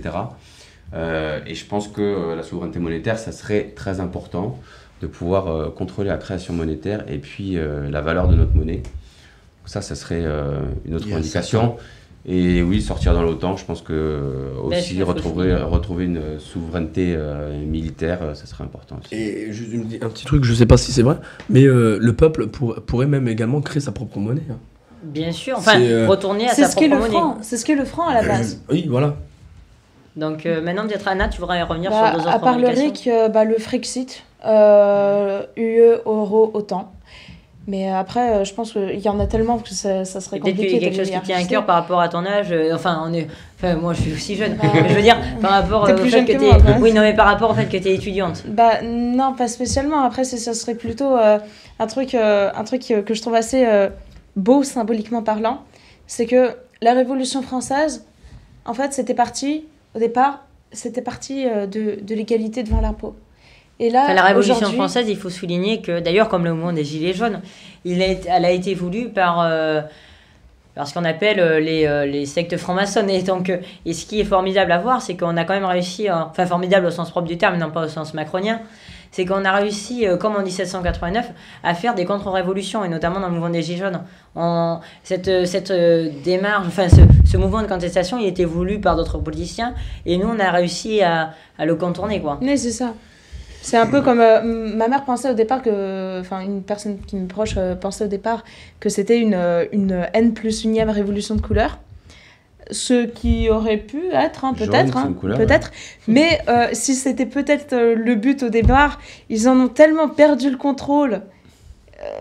Euh, et je pense que euh, la souveraineté monétaire, ça serait très important de pouvoir euh, contrôler la création monétaire et puis euh, la valeur de notre monnaie. Ça, ça serait une autre Yes. indication. Et oui, sortir dans l'OTAN, je pense que euh, Ben, aussi retrouver, retrouver une souveraineté euh, militaire, euh, ça serait important aussi. Et juste une- un petit truc, je sais pas si c'est vrai, mais euh, le peuple pour- pourrait même également créer sa propre monnaie. hein. Bien sûr, enfin, euh, retourner à C'est sa ce propre le monnaie. franc. C'est ce qu'est le franc à la base. Oui, voilà. Donc euh, maintenant, peut-être Anna, tu voudrais revenir Bah, sur deux autres à part le RIC, euh, bah, le Frexit, euh, UE, euro, OTAN. Mais après, euh, je pense qu'il y en a tellement que ça, ça serait Et Peut-être qu'il compliqué. y a quelque chose qui tient à cœur par rapport à ton âge. euh, enfin, on est, enfin, moi, je suis aussi jeune. Bah, je veux dire, par rapport euh, au fait que que moi. Oui, non, mais par rapport au fait que tu es étudiante. Bah non, pas spécialement. Après, ça serait plutôt euh, un truc, euh, un truc euh, que je trouve assez euh, beau symboliquement parlant. C'est que la Révolution française, en fait, c'était parti, au départ, c'était parti euh, de, de l'égalité devant l'impôt. Et là, Enfin, la Révolution française, il faut souligner que, d'ailleurs, comme le mouvement des Gilets jaunes, il a été- elle a été voulue par, euh, par ce qu'on appelle euh, les, euh, les sectes francs-maçonnes. Et, donc, et ce qui est formidable à voir, c'est qu'on a quand même réussi, enfin formidable au sens propre du terme, non pas au sens macronien, c'est qu'on a réussi, comme en 1789, à faire des contre-révolutions, et notamment dans le mouvement des Gilets jaunes. On- cette cette démarche, enfin ce, ce mouvement de contestation, il était voulu par d'autres politiciens, et nous, on a réussi à, à le contourner. quoi. Oui, c'est ça. C'est un peu comme euh, ma mère pensait au départ que, enfin, une personne qui me proche euh, pensait au départ que c'était une, euh, une N plus unième révolution de couleur. Ce qui aurait pu être, hein, peut-être, hein, peut-être. Mais euh, si c'était peut-être le but au départ, ils en ont tellement perdu le contrôle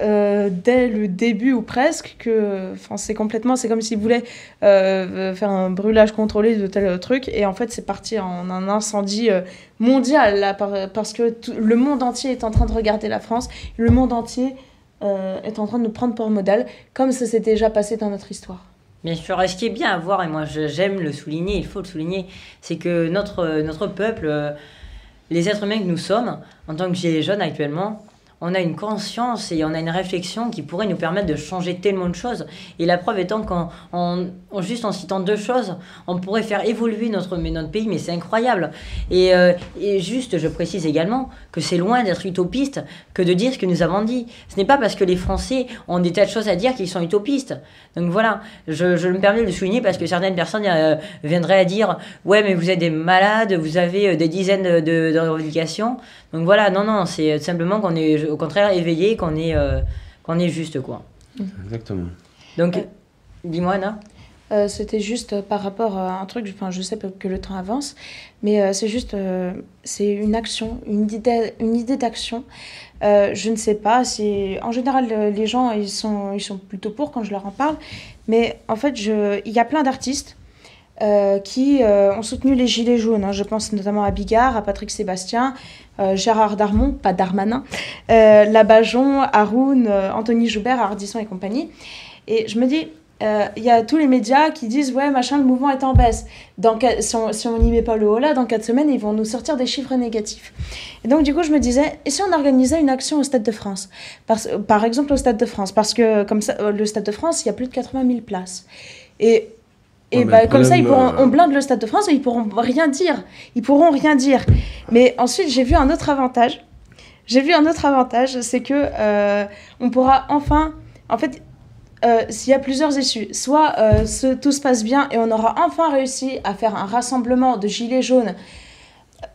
euh, dès le début ou presque que, c'est complètement, c'est comme s'ils voulaient euh, faire un brûlage contrôlé de tel truc et en fait c'est parti en un incendie euh, mondial là, par- parce que le monde entier est en train de regarder la France, le monde entier euh, est en train de nous prendre pour modèle comme ça s'est déjà passé dans notre histoire. Bien sûr, ce qui est bien à voir, et moi j'aime le souligner, il faut le souligner, c'est que notre, notre peuple, les êtres humains que nous sommes, en tant que jaunes actuellement, on a une conscience et on a une réflexion qui pourrait nous permettre de changer tellement de choses. Et la preuve étant qu'en en, juste en citant deux choses, on pourrait faire évoluer notre, notre pays, mais c'est incroyable. Et, euh, et juste, je précise également que c'est loin d'être utopiste que de dire ce que nous avons dit. Ce n'est pas parce que les Français ont des tas de choses à dire qu'ils sont utopistes. Donc voilà, je, je me permets de le souligner parce que certaines personnes euh, viendraient à dire Ouais, mais vous êtes des malades, vous avez euh, des dizaines de, de- de revendications. Donc voilà, non, non, c'est simplement qu'on est au contraire éveillé, qu'on est, euh, qu'on est juste, quoi. Exactement. Donc, Euh. dis-moi, Anna. Euh, C'était juste par rapport à un truc, enfin, je sais que le temps avance, mais euh, c'est juste, euh, c'est une action, une idée, une idée d'action. Euh, je ne sais pas si, en général, les gens, ils sont, ils sont plutôt pour quand je leur en parle, mais en fait, je, il y a plein d'artistes euh, qui euh, ont soutenu les Gilets jaunes. hein. Je pense notamment à Bigard, à Patrick Sébastien, Gérard Darmon, pas Darmanin, euh, Labajon, Haroun, euh, Anthony Joubert, Ardisson et compagnie. Et je me dis, euh, il y a tous les médias qui disent ouais machin le mouvement est en baisse. Dans si on n'y met pas le haut là dans quatre semaines ils vont nous sortir des chiffres négatifs. Et donc du coup je me disais et si on organisait une action au Stade de France? Par exemple au Stade de France. Parce que comme ça euh, le Stade de France il y a plus de 80 000 places. Et et Ouais, bah, comme ça, ils pourront, euh, on blinde le Stade de France et ils pourront rien dire. Ils pourront rien dire. Mais ensuite, j'ai vu un autre avantage. J'ai vu un autre avantage, c'est que euh, on pourra enfin, en fait, euh, s'il y a plusieurs issues. Soit euh, ce- tout se passe bien et on aura enfin réussi à faire un rassemblement de gilets jaunes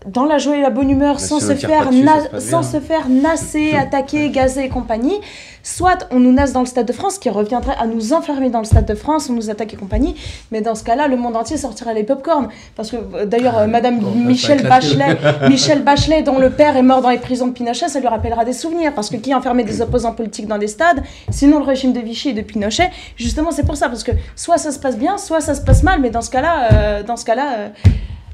dans la joie et la bonne humeur sans, se faire, dessus, sans se faire nasser, attaquer, gazer et compagnie. Soit on nous nasse dans le Stade de France, qui reviendrait à nous enfermer dans le Stade de France, on nous attaque et compagnie. Mais dans ce cas-là, le monde entier sortira les pop-corn. Parce que euh, d'ailleurs, euh, Madame Bon, ça va Michel. Bachelet, Michel Bachelet, dont le père est mort dans les prisons de Pinochet, ça lui rappellera des souvenirs. Parce que qui enfermait des opposants politiques dans des stades? Sinon, le régime de Vichy et de Pinochet. Justement, c'est pour ça. Parce que soit ça se passe bien, soit ça se passe mal. Mais dans ce cas-là, euh, dans ce cas-là euh,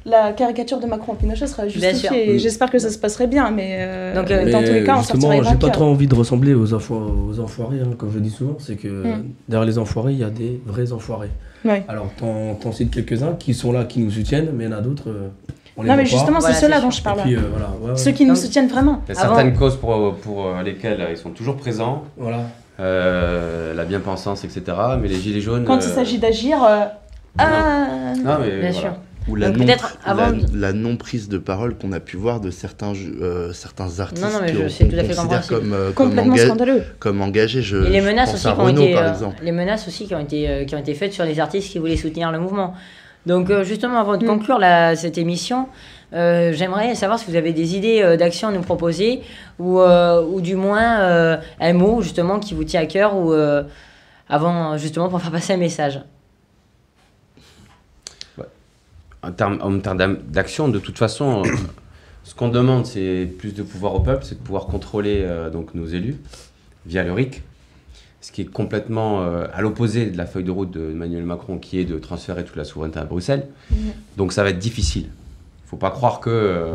la caricature de Macron en Pinochet sera justifiée. J'espère que ça se passerait bien. Mais, euh, Donc, euh, mais dans Mais tous les cas, on justement, sortira les j'ai pas trop envie de ressembler aux, enfo- aux enfoirés, hein, comme je dis souvent. C'est que Mm. derrière les enfoirés, il y a des vrais enfoirés. Ouais. Alors, t'en cites quelques-uns qui sont là, qui nous soutiennent, mais il y en a d'autres. euh, on les Non, mais justement, Voilà, c'est ceux-là c'est dont je parle. puis, euh, voilà, ouais, ouais. Ceux qui nous soutiennent vraiment. Il y a Avant- certaines causes pour, pour euh, lesquelles ils sont toujours présents, Voilà. euh, la bien-pensance, etc. Mais les gilets jaunes. Quand euh, il s'agit d'agir. euh, ah, Non, mais Bien voilà. sûr. Ou la Donc non, avant la, de- la non-prise de parole qu'on a pu voir de certains, euh, certains artistes Non, non, mais je- c'est tout à fait comme, euh, comme, complètement scandaleux. comme engagés. Je, Et les je menaces pense aussi à qui ont été, par euh, exemple. les menaces aussi qui ont été, euh, qui ont été faites sur les artistes qui voulaient soutenir le mouvement. Donc euh, justement, avant de Mm. conclure la- cette émission, euh, j'aimerais savoir si vous avez des idées euh, d'action à nous proposer ou, euh, ou du moins euh, un mot justement qui vous tient à cœur ou euh, avant justement pour faire passer un message. En termes, en termes d'action, de toute façon, euh, ce qu'on demande, c'est plus de pouvoir au peuple, c'est de pouvoir contrôler euh, donc, nos élus via le RIC, ce qui est complètement euh, à l'opposé de la feuille de route d'Emmanuel Macron, qui est de transférer toute la souveraineté à Bruxelles. Donc ça va être difficile. Il ne faut pas croire que euh,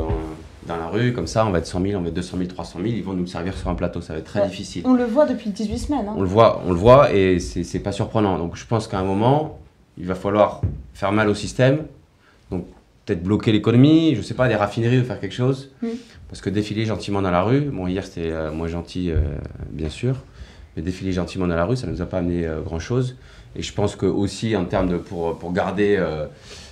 dans la rue, comme ça, on va être 100 000, on va être 200 000, 300 000, ils vont nous servir sur un plateau, ça va être très Ouais. difficile. On le voit depuis 18 semaines. hein. On le voit, on le voit et c'est pas surprenant. Donc je pense qu'à un moment, il va falloir faire mal au système. Peut-être bloquer l'économie, je sais pas, des raffineries ou faire quelque chose. Parce que défiler gentiment dans la rue, bon hier c'était euh, moins gentil euh, bien sûr, mais défiler gentiment dans la rue, ça nous a pas amené grand chose. Et je pense que aussi en termes de pour, pour garder euh,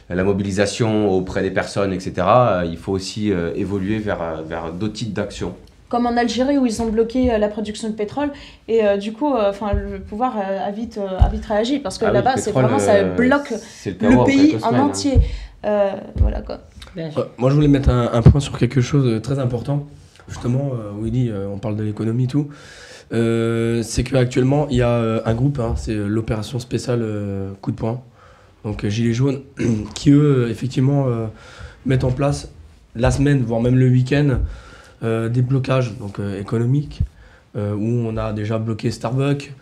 la mobilisation auprès des personnes, etc., euh, il faut aussi euh, évoluer vers, euh, vers d'autres types d'actions. Comme en Algérie où ils ont bloqué euh, la production de pétrole et euh, du coup, euh, enfin, le pouvoir euh, a, vite, euh, a vite réagi parce que Ah là-bas, c'est vraiment ça euh, bloque le, pays en hein. entier. Euh, voilà quoi. Ouais, moi, je voulais mettre un, un point sur quelque chose de très important. Justement, euh, Willy, euh, on parle de l'économie et tout. Euh, c'est qu'actuellement, il y a euh, un groupe, hein, c'est euh, l'opération spéciale euh, Coup de poing, donc euh, Gilets jaunes, qui eux, euh, effectivement, euh, mettent en place la semaine, voire même le week-end, euh, des blocages donc, euh, économiques, euh, où on a déjà bloqué Starbucks,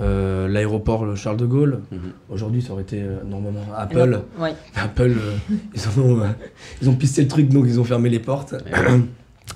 euh, l'aéroport le Charles de Gaulle. Mhm. Aujourd'hui, ça aurait été euh, normalement Apple. Ouais. Apple, euh, ils, ont, euh, ils ont pisté le truc, donc ils ont fermé les portes.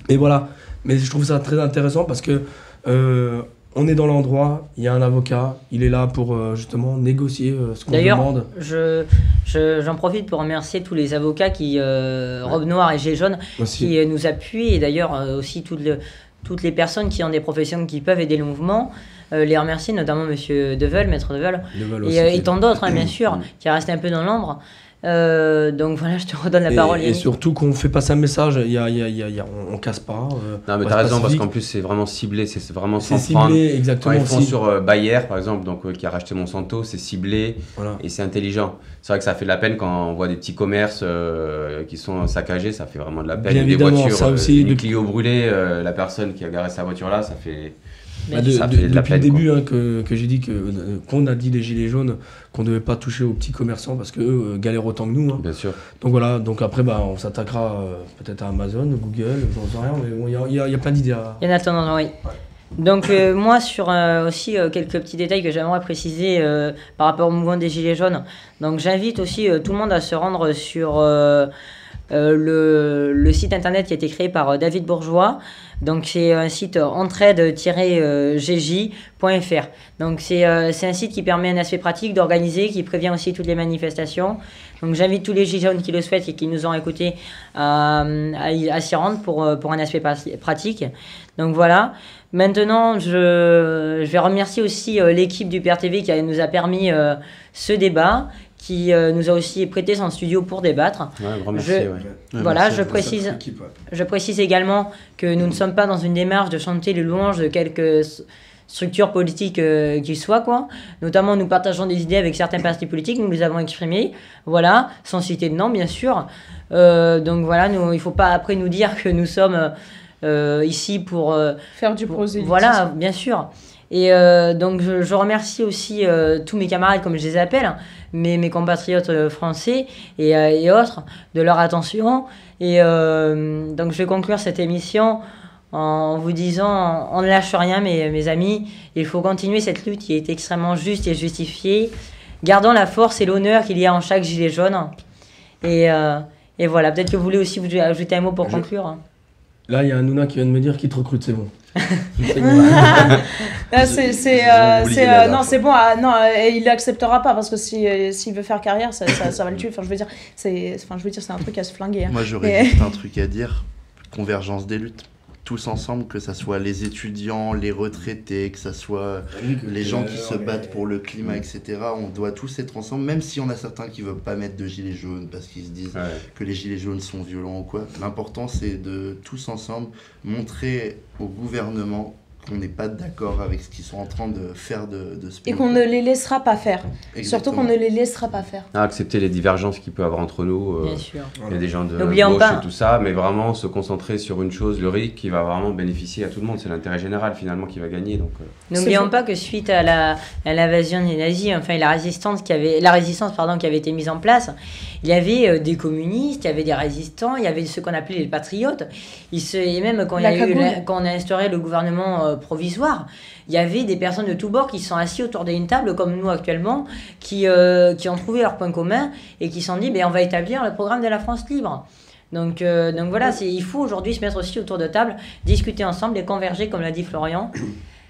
Et voilà. Mais je trouve ça très intéressant parce que euh, on est dans l'endroit, il y a un avocat, il est là pour euh, justement négocier euh, ce qu'on D'ailleurs, demande. Je, je- j'en profite pour remercier tous les avocats qui, euh, Robe Noire et Gilets jaunes, Aussi. qui euh, nous appuient et d'ailleurs euh, aussi toutes, le- toutes les personnes qui ont des professions qui peuvent aider le mouvement. Euh, les remercier, notamment Monsieur Devel, Maître Devel, Ils aussi et, euh, tant d'autres, hein, bien sûr, qui restent un peu dans l'ombre. Euh, donc voilà, je te redonne la et, parole. et Yannick. surtout qu'on fait passer un message, il y a, il y a- il y a- il y a- on, on casse pas. euh, Non, mais t'as raison, parce qu'en plus, c'est vraiment ciblé, c'est vraiment sans prendre. ciblé Quand exactement ils font aussi. sur euh, Bayer, par exemple, donc, euh, qui a racheté Monsanto, c'est ciblé Voilà. et c'est intelligent. C'est vrai que ça fait de la peine quand on voit des petits commerces euh, qui sont saccagés, ça fait vraiment de la peine. Bien des voitures, ça euh, aussi, une depuis- Clio brûlée, euh, la personne qui a garé sa voiture là, ça fait. Bah, de- ça de- fait de la depuis le début hein, que, que j'ai dit que euh, qu'on a dit les gilets jaunes qu'on ne devait pas toucher aux petits commerçants parce qu'eux euh, galèrent autant que nous. hein. Bien sûr. Donc voilà, donc après bah, on s'attaquera euh, peut-être à Amazon, Google, j'en sais rien, mais bon, il y a- il y, a- il y a plein d'idées. à- Il y en a tendance, oui. Donc euh, moi sur euh, aussi euh, quelques petits détails que j'aimerais préciser euh, par rapport au mouvement des Gilets jaunes. Donc j'invite aussi euh, tout le monde à se rendre sur le, le site internet qui a été créé par euh, David Bourgeois. Donc c'est un site euh, entraide-gj.fr. Donc c'est euh, un site qui permet un aspect pratique d'organiser, qui prévient aussi toutes les manifestations. Donc j'invite tous les jaunes qui le souhaitent et qui nous ont écoutés à, s'y rendre pour, euh, pour un aspect pratique. Donc voilà. Maintenant, je, je vais remercier aussi euh, l'équipe du PRTV qui nous a permis euh, ce débat, qui euh, nous a aussi prêté son studio pour débattre. Ouais, un grand merci. Je- ouais. Ouais, voilà, merci je précise, je précise également que nous ne sommes pas dans une démarche de chanter les louanges de quelques structure politique euh, qu'il soit, quoi. Notamment, nous partageons des idées avec certains partis politiques, nous les avons exprimées, voilà, sans citer de nom, bien sûr. Euh, donc voilà, nous, il ne faut pas après nous dire que nous sommes euh, ici pour... euh, Faire du prosélytisme. Voilà, bien sûr. Et euh, donc, je, je remercie aussi euh, tous mes camarades, comme je les appelle, mes, mes compatriotes euh, français et, euh, et autres, de leur attention. Et euh, donc, je vais conclure cette émission en vous disant on ne lâche rien, mes, mes amis. Il faut continuer cette lutte qui est extrêmement juste et justifiée. Gardons la force et l'honneur qu'il y a en chaque gilet jaune. Et, euh, et voilà, peut-être que vous voulez aussi vous ajouter un mot pour Je- conclure. Là, il y a un Nouna qui vient de me dire qu'il te recrute, c'est bon. C'est bon. Là, c'est, c'est, euh, euh, non, c'est bon. ah, non, euh, il l'acceptera pas parce que si, euh, s'il veut faire carrière, ça, ça, ça va le tuer. Enfin, je veux dire, c'est, enfin, je veux dire, c'est un truc à se flinguer. hein. Moi, j'aurais Mais- juste un truc à dire. Convergence des luttes. Tous ensemble, que ça soit les étudiants, les retraités, que ça soit les gens qui se battent pour le climat, etc. On doit tous être ensemble, même si on a certains qui veulent pas mettre de gilets jaunes parce qu'ils se disent Ouais. que les gilets jaunes sont violents ou quoi. L'important, c'est de tous ensemble montrer au gouvernement qu'on n'est pas d'accord avec ce qu'ils sont en train de faire de, de ce Et pays. qu'on ne les laissera pas faire. Surtout qu'on ne les laissera pas faire. Ah, accepter les divergences qu'il peut y avoir entre nous. euh, Bien sûr. Il y a des gens de gauche pas. et tout ça, mais vraiment se concentrer sur une chose, le RIC, qui va vraiment bénéficier à tout le monde. C'est l'intérêt général finalement qui va gagner. Donc, euh, N'oublions pas que suite à la à l'invasion des nazis, enfin la résistance qui avait la résistance pardon qui avait été mise en place, il y avait euh, des communistes, il y avait des résistants, il y avait ceux qu'on appelait les patriotes. Il se, et même quand il y a eu quand on a instauré le gouvernement euh, provisoire, il y avait des personnes de tous bords qui sont assis autour d'une table comme nous actuellement, qui euh, qui ont trouvé leur point commun et qui se sont dit ben on va établir le programme de la France libre. Donc, euh, donc voilà, il faut aujourd'hui se mettre aussi autour de table, discuter ensemble et converger, comme l'a dit Florian.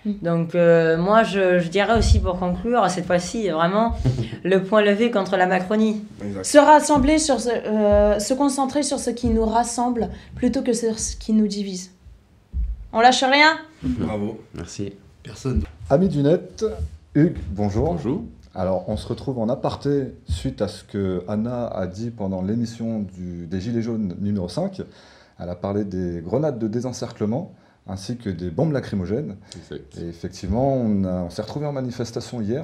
Donc euh, moi, je, je dirais aussi pour conclure, cette fois-ci, vraiment, le point levé contre la Macronie. Se rassembler sur ce, euh, se concentrer sur ce qui nous rassemble plutôt que sur ce qui nous divise. On lâche rien? Bravo. merci. Personne. Amis du net, Hugues, bonjour. Bonjour. Alors, on se retrouve en aparté suite à ce que Anna a dit pendant l'émission du- des Gilets jaunes numéro 5. Elle a parlé des grenades de désencerclement ainsi que des bombes lacrymogènes. Exact. Et effectivement, on, on s'est retrouvé en manifestation hier.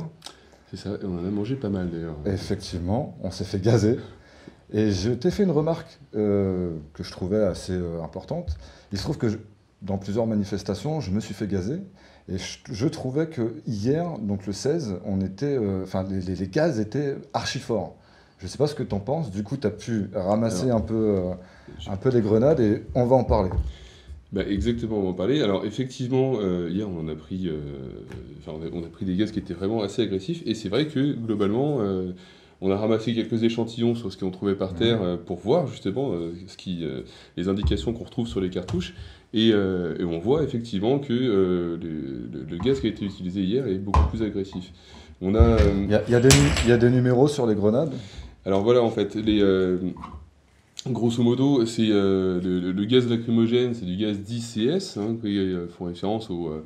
C'est ça, et on en a mangé pas mal d'ailleurs. Effectivement, on s'est fait gazer. Et je t'ai fait une remarque euh, que je trouvais assez euh, importante. Il se trouve que je- dans plusieurs manifestations, je me suis fait gazer. Et je, je trouvais que hier, donc le 16, on était, euh, enfin, les, les- les gaz étaient archi forts. Je ne sais pas ce que tu en penses. Du coup, tu as pu ramasser Alors, un, peu, je- un peu les grenades et on va en parler. Bah, exactement, on va en parler. Alors effectivement, euh, hier on en a pris, euh, enfin, on, a, on a pris des gaz qui étaient vraiment assez agressifs, et c'est vrai que globalement, euh, on a ramassé quelques échantillons sur ce qu'on trouvait par terre pour voir justement ce qui, les indications qu'on retrouve sur les cartouches, et, et on voit effectivement que le, le- le gaz qui a été utilisé hier est beaucoup plus agressif. On a, Il y a, y a des, nu- il y a des numéros sur les grenades? alors voilà, en fait, les, grosso modo, c'est euh, le, gaz lacrymogène, c'est du gaz 10CS, hein, qui euh, font référence aux, euh,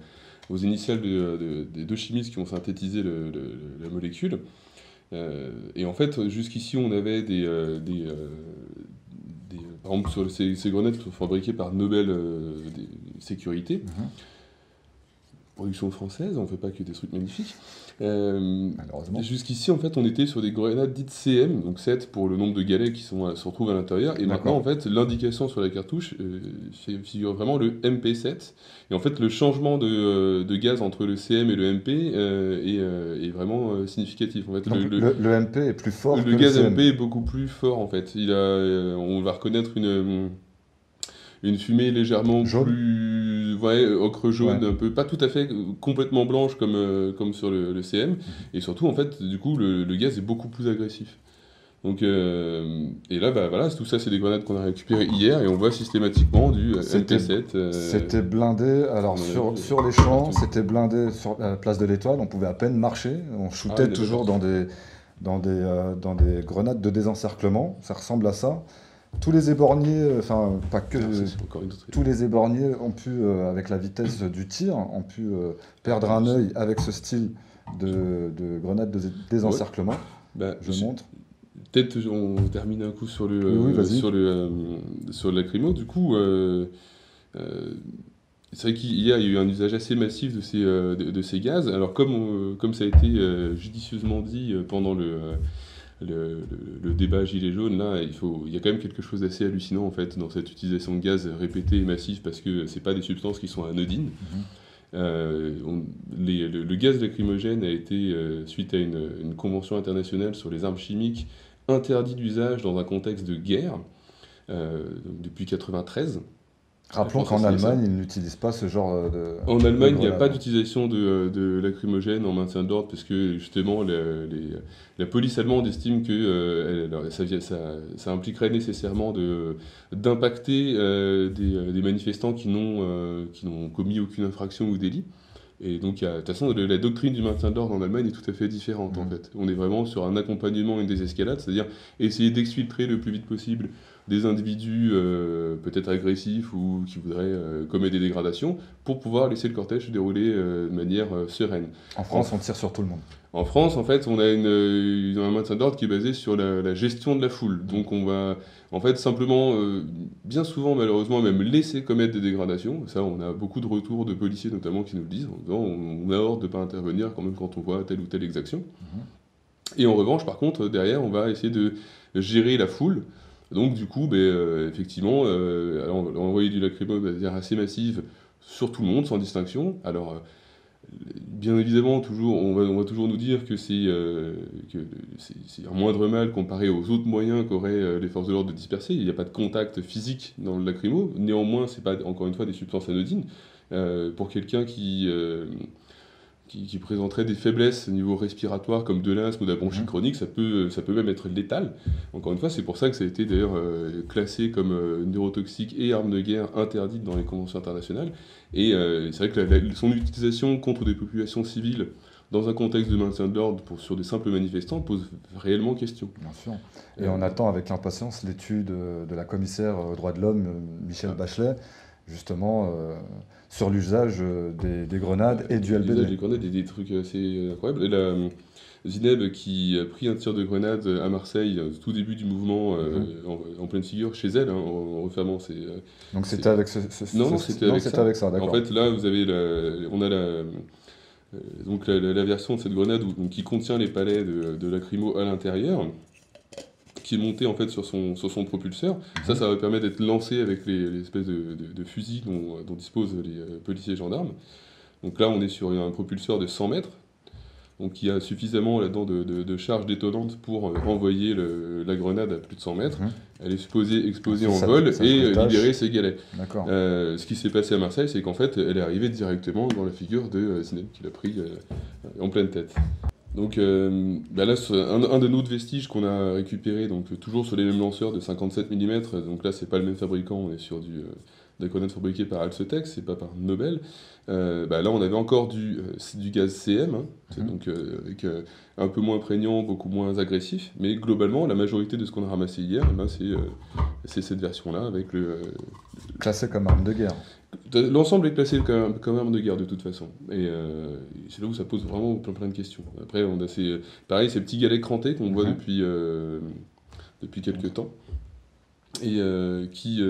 aux initiales de- de- des deux chimistes qui ont synthétisé le- le- la molécule. Euh, et en fait, jusqu'ici, on avait des, euh, des, des- par exemple, sur ces, ces grenades qui sont fabriquées par Nobel Sécurité. Mhm. Production française, on ne fait pas que des trucs magnifiques. Euh, Malheureusement. Jusqu'ici, en fait, on était sur des grenades dites CM, donc 7 pour le nombre de galets qui sont, se retrouvent à l'intérieur. Et maintenant, en fait, l'indication sur la cartouche euh, figure vraiment le MP7. Et en fait, le changement de, euh, de gaz entre le CM et le MP euh, est, euh, est vraiment euh, significatif. En fait, Donc, le, le- MP est plus fort le que le gaz CM. MP est beaucoup plus fort, en fait. Il a, euh, on va reconnaître une, une fumée légèrement Jaune. plus ouais, ocre jaune, Ouais. un peu, pas tout à fait complètement blanche comme, euh, comme sur le, le CM. Mhm. Et surtout, en fait, du coup, le, le gaz est beaucoup plus agressif. Donc, euh, et là, bah, voilà, tout ça, c'est des grenades qu'on a récupérées hier et on voit systématiquement du euh, C'était- MP7. euh, C'était blindé, alors sur, sur les champs, c'était blindé sur la place de l'Étoile, on pouvait à peine marcher, on shootait Ah, oui, toujours dans des, dans, des, euh, dans des grenades de désencerclement, ça ressemble à ça. Tous les éborgnés, euh, enfin pas que, ah, tous les éborgnés ont pu, euh, avec la vitesse du tir, ont pu euh, perdre un œil avec ce style de, de grenade de désencerclement. Bah, Je j'ai- montre. Peut-être on termine un coup sur le, Oui, euh, sur le, sur le lacrymo. Du coup, c'est vrai qu'hier, il y a eu un usage assez massif de ces, de, de ces gaz. Alors, comme, on- comme ça a été judicieusement dit pendant le, le, le- le débat Gilets jaunes, là, il, faut, il y a quand même quelque chose d'assez hallucinant, en fait, dans cette utilisation de gaz répétée et massive, parce que c'est pas des substances qui sont anodines. Euh, on- les- le, le gaz lacrymogène a été, euh, suite à une, une convention internationale sur les armes chimiques, interdit d'usage dans un contexte de guerre euh, depuis 93. Rappelons qu'en. Allemagne, ils n'utilisent pas ce genre euh, de. En Allemagne, il n'y a pas d'utilisation de, de lacrymogène en maintien de l'ordre parce que justement la, les- la police allemande estime que euh, elle- ça, vient- ça- ça impliquerait nécessairement de- d'impacter euh, des, euh, des manifestants qui n'ont euh, commis aucune infraction ou délit. Et donc, de toute façon, la doctrine du maintien de l'ordre en Allemagne est tout à fait différente en Mhm. fait. On est vraiment sur un accompagnement et une désescalade, c'est-à-dire essayer d'exfiltrer le plus vite possible des individus euh, peut-être agressifs ou qui voudraient euh, commettre des dégradations pour pouvoir laisser le cortège se dérouler euh, de manière euh, sereine. En France, on tire sur tout le monde. En France, en fait, on a une, une- un maintien d'ordre qui est basé sur la, la gestion de la foule. Donc on va, en fait, simplement, bien souvent, malheureusement, même laisser commettre des dégradations. Ça, on a beaucoup de retours de policiers, notamment, qui nous le disent, en disant on, on a ordre de ne pas intervenir quand même quand on voit telle ou telle exaction. Et en revanche, par contre, derrière, on va essayer de gérer la foule. Donc, du coup, ben, euh, effectivement, euh, envoyer du lacrymo de manière assez massive sur tout le monde, sans distinction. Alors, euh, bien évidemment, toujours, on, va, toujours nous dire que c'est euh, que c'est- un moindre mal comparé aux autres moyens qu'auraient les forces de l'ordre de disperser. Il n'y a pas de contact physique dans le lacrymo. Néanmoins, c'est pas, encore une fois, des substances anodines. Pour quelqu'un qui, qui, qui présenterait des faiblesses au niveau respiratoire, comme de l'asthme ou de la bronchite Mhm. chronique, ça peut, ça peut même être létal. Encore une fois, c'est pour ça que ça a été d'ailleurs euh, classé comme euh, neurotoxique et arme de guerre interdite dans les conventions internationales. Et euh, c'est vrai que la- la- son utilisation contre des populations civiles dans un contexte de maintien de l'ordre sur des simples manifestants pose réellement question. Bien sûr. Et Euh, on attend avec impatience l'étude euh, de la commissaire aux droits de l'homme, euh, Michel Ah. Bachelet, justement euh, sur l'usage euh, des, des grenades et du L'usage des LBD. grenades, des, des trucs assez incroyables. Et la, euh, Zineb qui a pris un tir de grenade à Marseille, euh, tout début du mouvement, euh, en, en pleine figure, chez elle, hein, en, en refermant ses, euh, Donc c'était avec ce, ce- Non, c'était avec ça. avec ça, d'accord. En fait, là, vous avez la, on a la, euh, donc la, la- la version de cette grenade où- donc, qui contient les palets de, de lacrymo à l'intérieur, qui est montée en fait sur son, sur son propulseur. Ça, ça va permettre d'être lancé avec les, les espèces de, de- de fusils dont, dont disposent les euh, policiers et gendarmes. Donc là, on est sur un propulseur de 100 mètres. Donc il y a suffisamment là-dedans de, de, de charge détonnante pour euh, envoyer le- la grenade à plus de 100 mètres. Mhm. Elle est supposée exploser en ça- vol ça et euh, libérer ses galets. Euh, ce qui s'est passé à Marseille, c'est qu'en fait, elle est arrivée directement dans la figure de euh, qui l'a pris en pleine tête. Donc euh, bah là, un, un des autres vestiges qu'on a récupéré, donc toujours sur les mêmes lanceurs de 57 mm, donc là, c'est pas le même fabricant, on est sur du, euh, des grenades fabriquées par Alcetec, c'est pas par Nobel. Euh, bah là, on avait encore du, euh, du gaz CM, hein, Mhm. donc avec, un peu moins prégnant, beaucoup moins agressif, mais globalement, la majorité de ce qu'on a ramassé hier, eh ben, c'est cette version-là, avec le, Classé comme arme de guerre. L'ensemble est classé comme, comme arme de guerre de toute façon. Et euh, c'est là où ça pose vraiment plein, plein de questions. Après, on a ces, pareil, ces petits galets crantés qu'on voit Mhm. depuis, euh, depuis quelques temps. Et euh, qui,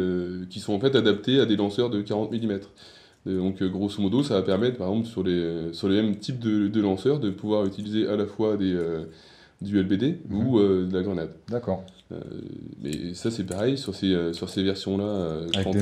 qui sont en fait adaptés à des lanceurs de 40 mm. Donc, grosso modo, ça va permettre, par exemple, sur les, sur les mêmes types de, de lanceurs, de pouvoir utiliser à la fois des, du LBD Mhm. ou euh, de la grenade. D'accord. Euh, mais ça, c'est pareil, sur ces, euh, sur ces versions-là euh, crantées,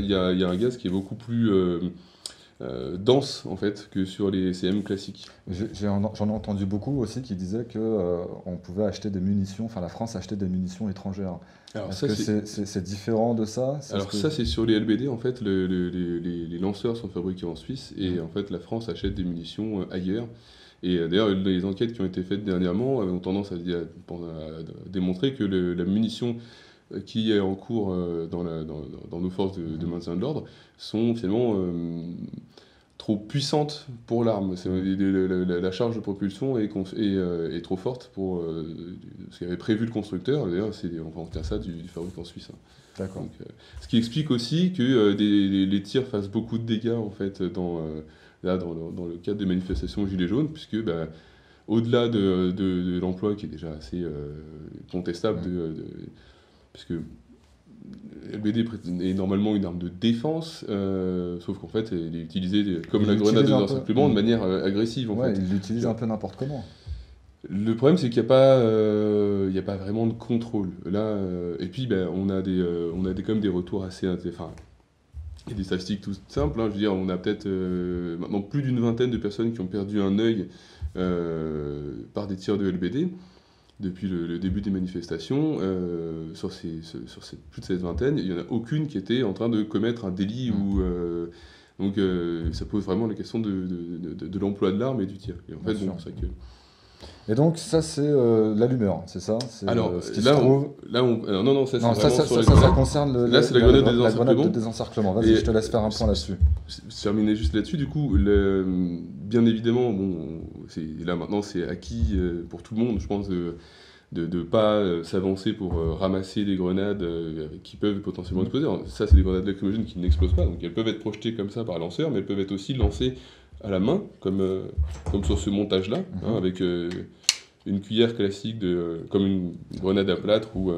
il y a, y a un gaz qui est beaucoup plus euh, dense, en fait, que sur les CM classiques. J'en ai entendu beaucoup aussi qui disaient que euh, on pouvait acheter des munitions, enfin la France achetait des munitions étrangères. Est-ce que c'est- différent de ça? Alors que- ça, c'est sur les LBD, en fait, le- le- les, lanceurs sont fabriqués en Suisse, et en fait, la France achète des munitions ailleurs. Et euh, d'ailleurs, les enquêtes qui ont été faites dernièrement ont tendance à, démontrer que le- la munition euh, qui est en cours euh, dans, la- dans- dans nos forces de, de maintien de l'ordre sont finalement euh, trop puissantes pour l'arme. C'est- La, la- charge de propulsion est, cons- est, est trop forte pour euh, ce qu'avait prévu le constructeur. D'ailleurs, on va en retient ça du, du fabricant suisse. hein. D'accord. Euh, ce qui explique aussi que des- les, les tirs fassent beaucoup de dégâts en fait dans, là, dans, le, dans le cadre des manifestations Gilets jaunes, puisque bah, au-delà de, de- de l'emploi qui est déjà assez euh, contestable, de, de- puisque LBD est normalement une arme de défense, euh, sauf qu'en fait, elle est utilisée comme Il la grenade de peu. désencerclement de manière euh, agressive. En Ouais, fait. il l'utilise un peu n'importe comment. Le problème, c'est qu'il n'y a, pas, euh, il y a pas vraiment de contrôle. Là, euh, et puis, ben, on a, des, euh, on a des, quand même des retours assez. Enfin, il y a des statistiques tout simples. hein. je veux dire, on a peut-être euh, maintenant plus d'une vingtaine de personnes qui ont perdu un œil euh, par des tirs de LBD depuis le, le début des manifestations. Euh, sur ces, ce- sur plus de cette vingtaine, il n'y en a aucune qui était en train de commettre un délit Mm. ou. donc, ça pose vraiment la question de, de, de- de l'emploi de l'arme et du tir. Et en fait, bon, c'est que. Et donc, ça, c'est euh, l'allumeur, c'est ça? Alors, euh, ce qui là, se on, trouve. là, on, alors, non, non, ça, c'est Non, ça, concerne le, Là, c'est la grenade de la grenade de désencerclement. Vas-y, je te laisse faire un point là-dessus. Je terminais juste là-dessus. Du coup, le- bien évidemment, bon, là maintenant, c'est acquis euh, pour tout le monde, je pense, de de ne pas euh, s'avancer pour euh, ramasser des grenades euh, qui peuvent potentiellement exploser. Alors, ça, c'est des grenades lacrymogènes qui n'explosent pas, donc elles peuvent être projetées comme ça par lanceur, mais elles peuvent être aussi lancées à la main, comme, euh, comme sur ce montage-là, hein, Mhm. avec euh, une cuillère classique, de, euh, comme une grenade à plâtre ou,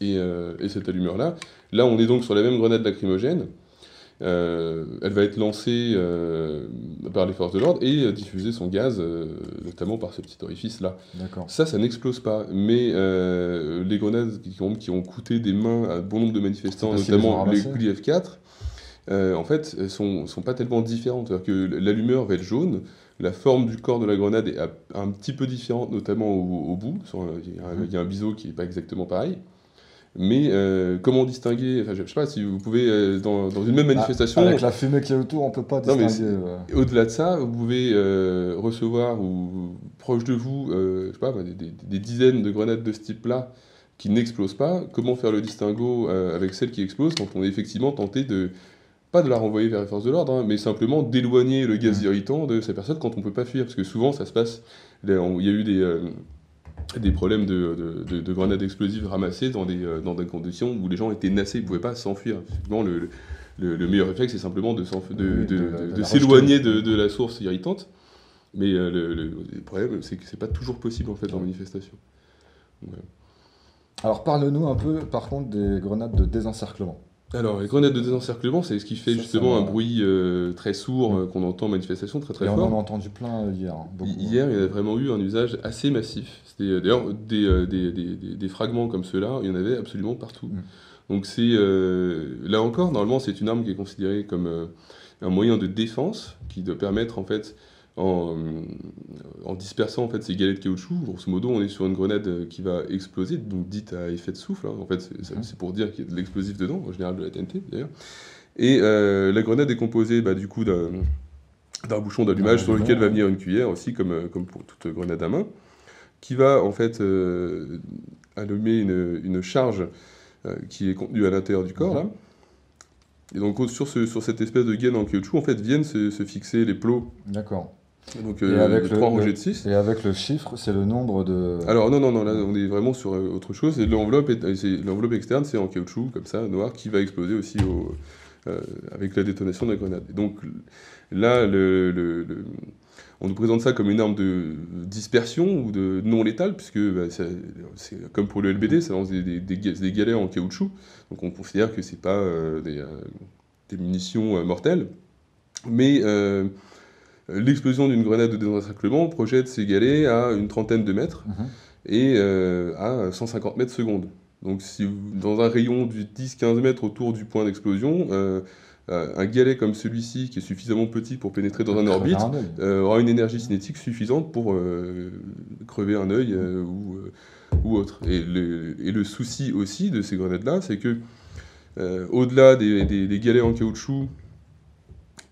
et, et cette allumeur-là. Là, on est donc sur la même grenade lacrymogène. Elle va être lancée par les forces de l'ordre et diffuser son gaz, notamment par ce petit orifice-là. Ça, ça n'explose pas, mais les grenades qui ont, qui ont coûté des mains à bon nombre de manifestants, notamment les. Kuli F4, euh, en fait, elles sont, sont pas tellement différentes. C'est-à-dire que l'allumeur va être jaune, la forme du corps de la grenade est un petit peu différente, notamment au, au bout. Un- Il y, a un- il y a un biseau qui n'est pas exactement pareil. Mais euh, comment distinguer Enfin, je je sais pas si vous pouvez, euh, dans, dans une même manifestation, Ah, Avec la fumée qui est autour, on peut pas distinguer. au-delà de ça, vous pouvez euh, recevoir ou proche de vous, je sais pas, des, des- des dizaines de grenades de ce type-là qui n'explosent pas. Comment faire le distinguo avec celles qui explosent quand on est effectivement tenté de pas de la renvoyer vers les forces de l'ordre, hein, mais simplement d'éloigner le gaz irritant de ces personnes quand on peut pas fuir, parce que souvent ça se passe. Il y a eu des euh, des problèmes de, de- de- de grenades explosives ramassées dans des, euh, dans des conditions où les gens étaient nassés, ils ne pouvaient pas s'enfuir. Le, le, le meilleur réflexe, c'est simplement de, Oui, la s'éloigner de, la source irritante. Mais euh, le, problème, c'est que c'est pas toujours possible en fait en manifestation. Alors, parle-nous un peu, par contre, des grenades de désencerclement. Alors, les grenades de désencerclement, c'est ce qui fait justement un bruit euh, très sourd Mm. euh, qu'on entend en manifestation très très Et on fort. en a entendu plein hier. hein, beaucoup. Hier, il y a vraiment eu un usage assez massif. C'était euh, d'ailleurs des, des, des- des- fragments comme ceux-là, il y en avait absolument partout. Mm. Donc c'est euh, là encore, normalement, c'est une arme qui est considérée comme un moyen de défense qui doit permettre en fait en, en dispersant en fait ces galets de caoutchouc. Grosso modo, on est sur une grenade euh, qui va exploser, donc dite à effet de souffle. hein. En fait, c'est Mhm. c'est pour dire qu'il y a de l'explosif dedans, en général de la TNT d'ailleurs. Et euh, la grenade est composée bah, du coup d'un d'un bouchon d'allumage sur lequel va venir une cuillère aussi, comme, euh, comme pour toute grenade à main, qui va en fait euh, allumer une, une charge euh, qui est contenue à l'intérieur du corps là. Et donc sur, ce, sur cette espèce de gaine en caoutchouc, en fait, viennent se, se fixer les plots D'accord. Donc, Et euh, avec de le- 3 le- rangées de 6. Et avec le chiffre, c'est le nombre de. Alors non, non, non, là on est vraiment sur euh, autre chose. Et l'enveloppe, l'enveloppe externe, c'est en caoutchouc, comme ça, noir, qui va exploser aussi au, euh, avec la détonation de la grenade. Et donc là, le, le- le- on nous présente ça comme une arme de dispersion ou de non létale, puisque bah, c'est comme pour le LBD, ça lance des, des, des ga- des galets en caoutchouc. Donc on considère que c'est pas euh, des, des munitions euh, mortelles. Mais l'explosion d'une grenade de désencerclement projette ces galets à une trentaine de mètres Mhm. et euh, à 150 mètres secondes. Donc si dans un rayon de 10-15 mètres autour du point d'explosion, euh, euh, un galet comme celui-ci, qui est suffisamment petit pour pénétrer dans un orbite, un euh, aura une énergie cinétique suffisante pour euh, crever un œil euh, ou, euh, ou autre. Et le, et le souci aussi de ces grenades-là, c'est que euh, au-delà des, des- des galets en caoutchouc,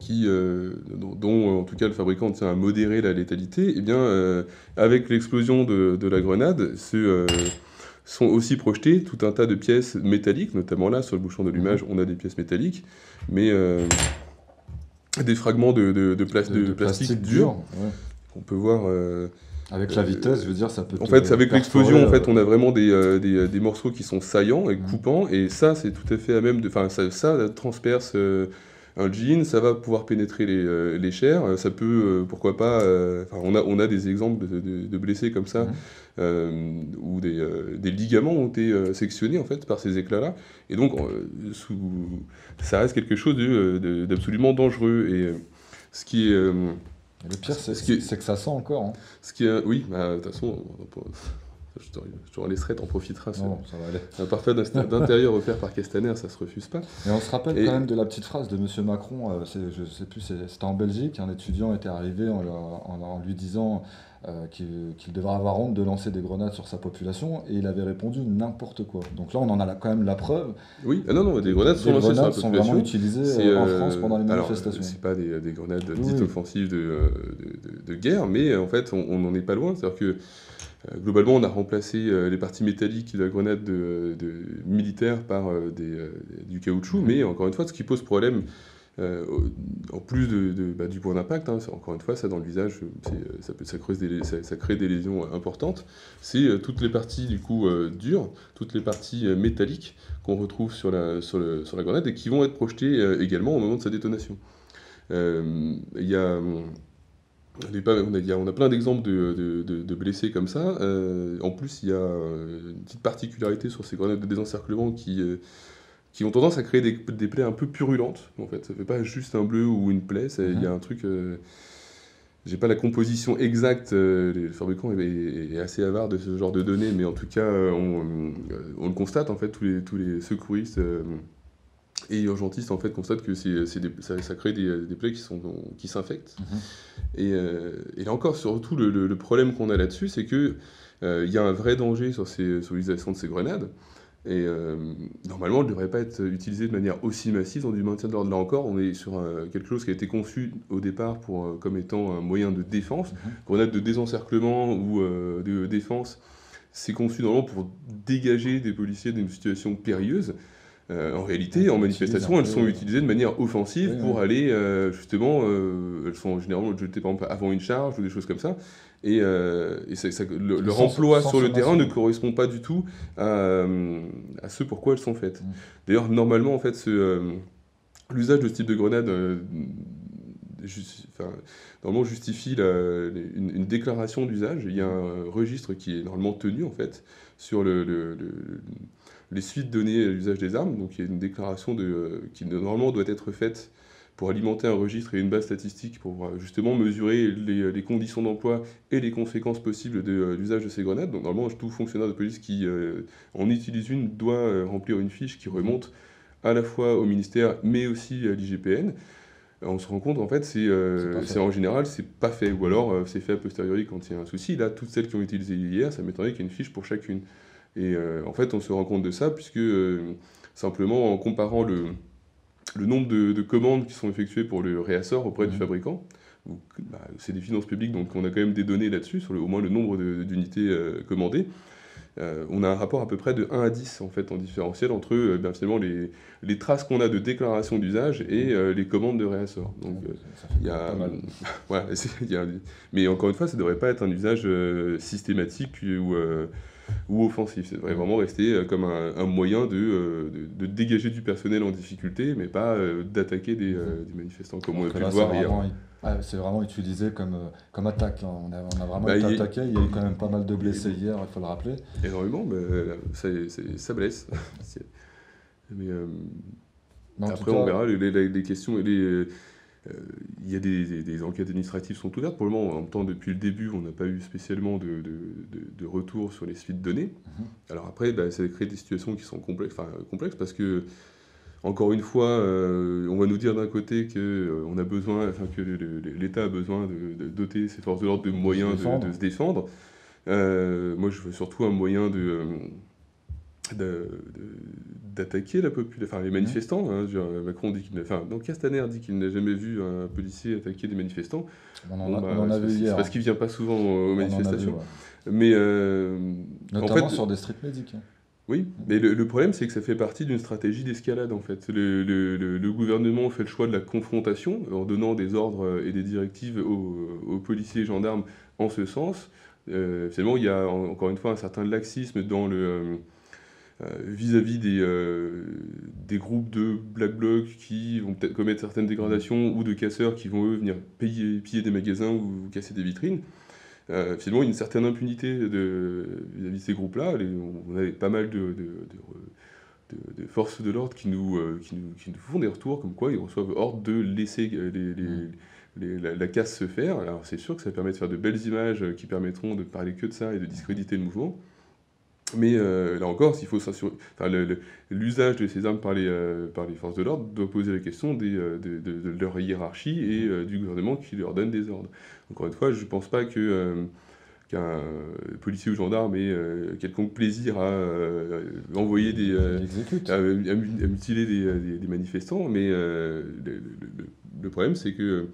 qui, euh, dont, dont, en tout cas le fabricant tient à modérer la létalité, eh bien, euh, avec l'explosion de, de la grenade, euh, sont aussi projetées tout un tas de pièces métalliques, notamment là sur le bouchon d'allumage, on a des pièces métalliques, mais euh, des fragments de, de, de, plas- de plastique, dur ouais. qu'on peut voir. euh, Avec la Euh, vitesse, je veux dire, ça peut. en fait, avec l'explosion, en fait, euh, on a vraiment des, euh, des, des morceaux qui sont saillants et Mhm. coupants, et ça, c'est tout à fait à même de. Enfin, ça, ça transperce euh, un jean, ça va pouvoir pénétrer les, euh, les chairs. Euh, Ça peut, euh, pourquoi pas. on a, on a des exemples de, de- de blessés comme ça, euh, où des, des ligaments ont été sectionnés en fait par ces éclats-là. Et donc, sous, ça reste quelque chose de- d'absolument dangereux. Et ce qui est, le pire, c'est Ce que ça sent encore. hein. ce qui est, oui, bah, de toute façon, on- on- je te, je te laisserai, t'en profiteras. Non, ça va aller. Un d'inst- d'intérieur offert par Castaner, ça se refuse pas. Et on se rappelle Et- quand même de la petite phrase de Monsieur Macron, euh, je sais plus, c'était en Belgique, un étudiant était arrivé en, en- en lui disant euh, qu'il devrait avoir honte de lancer des grenades sur sa population, et il avait répondu n'importe quoi. Donc là, on en a la- quand même la preuve. Oui, ah non, non, des grenades sont sur la vraiment utilisées euh, en euh, France pendant les alors, manifestations. c'est pas des, des grenades dites oui. offensives de, de, de- de guerre, mais en fait, on n'en est pas loin. C'est-à-dire que globalement, on a remplacé euh, les parties métalliques de la grenade de, de- militaire par euh, des, euh, du caoutchouc, mais encore une fois, ce qui pose problème. euh, en plus de, de- bah, du point d'impact, hein, encore une fois, ça dans le visage, euh, ça, peut, ça, creuse des, ça, ça crée des lésions euh, importantes. C'est euh, toutes les parties du coup euh, dures, toutes les parties euh, métalliques qu'on retrouve sur la, sur, le- sur la grenade et qui vont être projetées euh, également au moment de sa détonation. Euh, Il y a, les pa- on, a, il y a- on a plein d'exemples de, de- de- de blessés comme ça. Euh, en plus, il y a une petite particularité sur ces grenades de désencerclement qui, euh, qui ont tendance à créer des, des plaies un peu purulentes. En fait, ça fait pas juste un bleu ou une plaie. c'est- Il y a un truc. euh, j'ai pas la composition exacte, euh, le fabricant est, assez avare de ce genre de données, mais en tout cas, on, on le constate, en fait, tous les, tous les secouristes et urgentistes, en fait, constatent que c'est, c'est des- ça, ça crée des, des plaies qui, sont, qui s'infectent. Mhm. Et, euh, et là encore, surtout, le, le- le problème qu'on a là-dessus, c'est que euh, y a un vrai danger sur, ces, sur l'utilisation de ces grenades. Et euh, normalement, elle ne devrait pas être utilisée de manière aussi massive dans du maintien de l'ordre. Là encore, on est sur quelque chose qui a été conçu au départ pour, euh, comme étant un moyen de défense. Mhm. Grenade de désencerclement ou de défense, c'est conçu normalement pour dégager des policiers d'une situation périlleuse. Euh, en réalité, en manifestation, elles sont utilisées de manière offensive Oui, pour oui. aller euh, justement. euh, elles sont généralement jetées par exemple avant une charge ou des choses comme ça. Et, et ça- ça- le- leur Sans- emploi sans sur le terrain ne correspond pas du tout à, à ce pour quoi elles sont faites. Mm. D'ailleurs, normalement, en fait, l'usage de ce type de grenade enfin, normalement justifie la- une, une déclaration d'usage. Il y a un registre qui est normalement tenu en fait sur le, le- le- les suites données à l'usage des armes. Donc il y a une déclaration de, euh, qui normalement doit être faite pour alimenter un registre et une base statistique pour euh, justement mesurer les, les conditions d'emploi et les conséquences possibles de euh, l'usage de ces grenades. Donc normalement tout fonctionnaire de police qui euh, en utilise une doit euh, remplir une fiche qui remonte à la fois au ministère mais aussi à l'IGPN. On se rend compte en fait c'est en général c'est pas fait ou alors c'est fait a posteriori quand il y a un souci. Là toutes celles qui ont utilisé hier ça m'étonnerait qu'il y ait une fiche pour chacune. Et euh, en fait on se rend compte de ça puisque euh, simplement en comparant le, le nombre de, de commandes qui sont effectuées pour le réassort auprès du Mhm. fabricant. bah, c'est des finances publiques, donc on a quand même des données là-dessus, sur le- au moins le nombre d'unités euh, commandées. Euh, on a un rapport à peu près de 1 à 10 en fait en différentiel entre euh, bien, finalement les, les traces qu'on a de déclaration d'usage et euh, les commandes de réassort. Donc il y a, voilà, a- mais encore une fois, ça ne devrait pas être un usage systématique ou, ou offensif. Devrait vraiment rester euh, comme un, un moyen de, euh, de, de dégager du personnel en difficulté, mais pas euh, d'attaquer des, des manifestants, comme on a pu là, le c'est voir hier. vraiment, c'est vraiment utilisé comme, euh, comme attaque. hein. On, a, on a vraiment Bah, été attaqué. Il y a eu quand même pas mal de blessés hier, il faut le rappeler. Énormément, mais ça, c'est- ça blesse. C'est- mais euh, Après, on verra les, les- les questions. les, Il y a des, des- des enquêtes administratives sont ouvertes. Pour le moment, en même temps, depuis le début, on n'a pas eu spécialement de, de, de- de retour sur les suites données. Mhm. Alors après, bah, ça crée des situations qui sont complexes, complexes parce que, encore une fois, euh, on va nous dire d'un côté que euh, on a besoin, enfin, que l'État a besoin de, doter ses forces de l'ordre de moyens de, se défendre. Euh, moi, je veux surtout un moyen euh, de- d'attaquer la population, enfin les manifestants. hein, dire, Macron dit qu'il, n'a- enfin, donc Castaner dit qu'il n'a jamais vu un policier attaquer des manifestants. on en Bon, a, bah, on en a c'est- parce qu'il vient pas souvent aux On vu, manifestations. ouais. Mais euh, en Notamment fait, sur des street medics. hein. oui, mais le, le problème, c'est que ça fait partie d'une stratégie d'escalade, en fait. Le, le- le- le gouvernement fait le choix de la confrontation en donnant des ordres et des directives aux, aux policiers et gendarmes en ce sens. Euh, finalement, il y a en- encore une fois un certain laxisme dans le, euh, vis-à-vis des, des groupes de Black Bloc qui vont peut-être commettre certaines dégradations ou de casseurs qui vont eux venir payer, piller des magasins ou casser des vitrines. Euh, finalement, une certaine impunité vis-à-vis de ces groupes-là. On avait pas mal de, de, forces de l'ordre qui nous, qui, nous, qui, nous, font des retours comme quoi ils reçoivent ordre de laisser la, la, casse se faire. Alors c'est sûr que ça permet de faire de belles images qui permettront de parler que de ça et de discréditer le mouvement. Mais euh, là encore, s'il faut s'assurer, enfin, l'usage de ces armes par les, euh, par les forces de l'ordre doit poser la question des, euh, de, de, leur hiérarchie et du gouvernement qui leur donne des ordres. Encore une fois, je ne pense pas que qu'un policier ou gendarme ait quelconque plaisir à envoyer des, à, mutiler des, des, manifestants, mais le, le, problème c'est que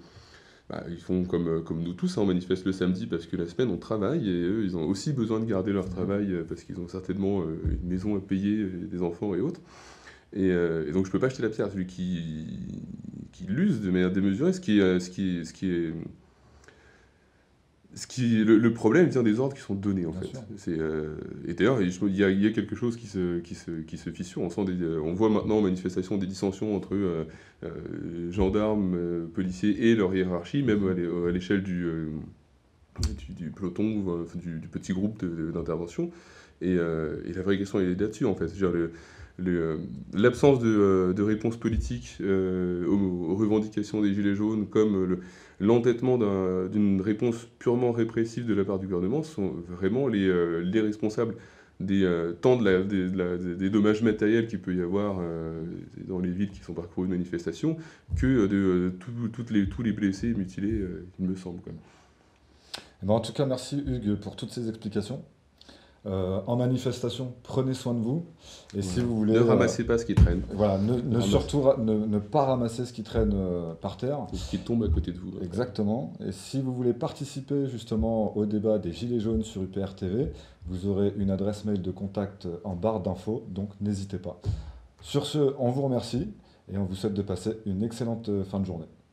bah, ils font comme, euh, comme nous tous, hein, on manifeste le samedi parce que la semaine on travaille et eux ils ont aussi besoin de garder leur travail euh, parce qu'ils ont certainement euh, une maison à payer, des enfants et autres. Et, donc je peux pas acheter la pierre celui qui, qui l'use de manière démesurée, ce qui ce qui ce qui est ce qui, le, problème vient des ordres qui sont donnés en fait. C'est, euh, et d'ailleurs, il y, a, quelque chose qui se, qui se, qui se fissure. On, sent des, euh, on voit maintenant en manifestation des dissensions entre euh, gendarmes, policiers et leur hiérarchie, même à l'échelle du, du, peloton, du, du, petit groupe d'intervention. Et, et, la vraie question est là-dessus en fait. L'absence de, de, réponse politique aux, aux, revendications des Gilets jaunes, comme le, l'entêtement d'une réponse purement répressive de la part du gouvernement sont vraiment les, euh, les responsables des, euh, tant de la, des, dommages matériels qu'il peut y avoir euh, dans les villes qui sont parcourues de manifestations que de, toutes les, tous les blessés et mutilés, il me semble. Quand même. Eh ben, en tout cas, merci Hugues pour toutes ces explications. Euh, en manifestation, prenez soin de vous. Et si vous voulez. Ne ramassez pas ce qui traîne. Voilà, ne, surtout ne, pas ramasser ce qui traîne euh, par terre. ce qui tombe à côté de vous. Exactement. Et si vous voulez participer justement au débat des Gilets jaunes sur UPR TV, vous aurez une adresse mail de contact en barre d'infos, donc n'hésitez pas. Sur ce, on vous remercie et on vous souhaite de passer une excellente euh, fin de journée.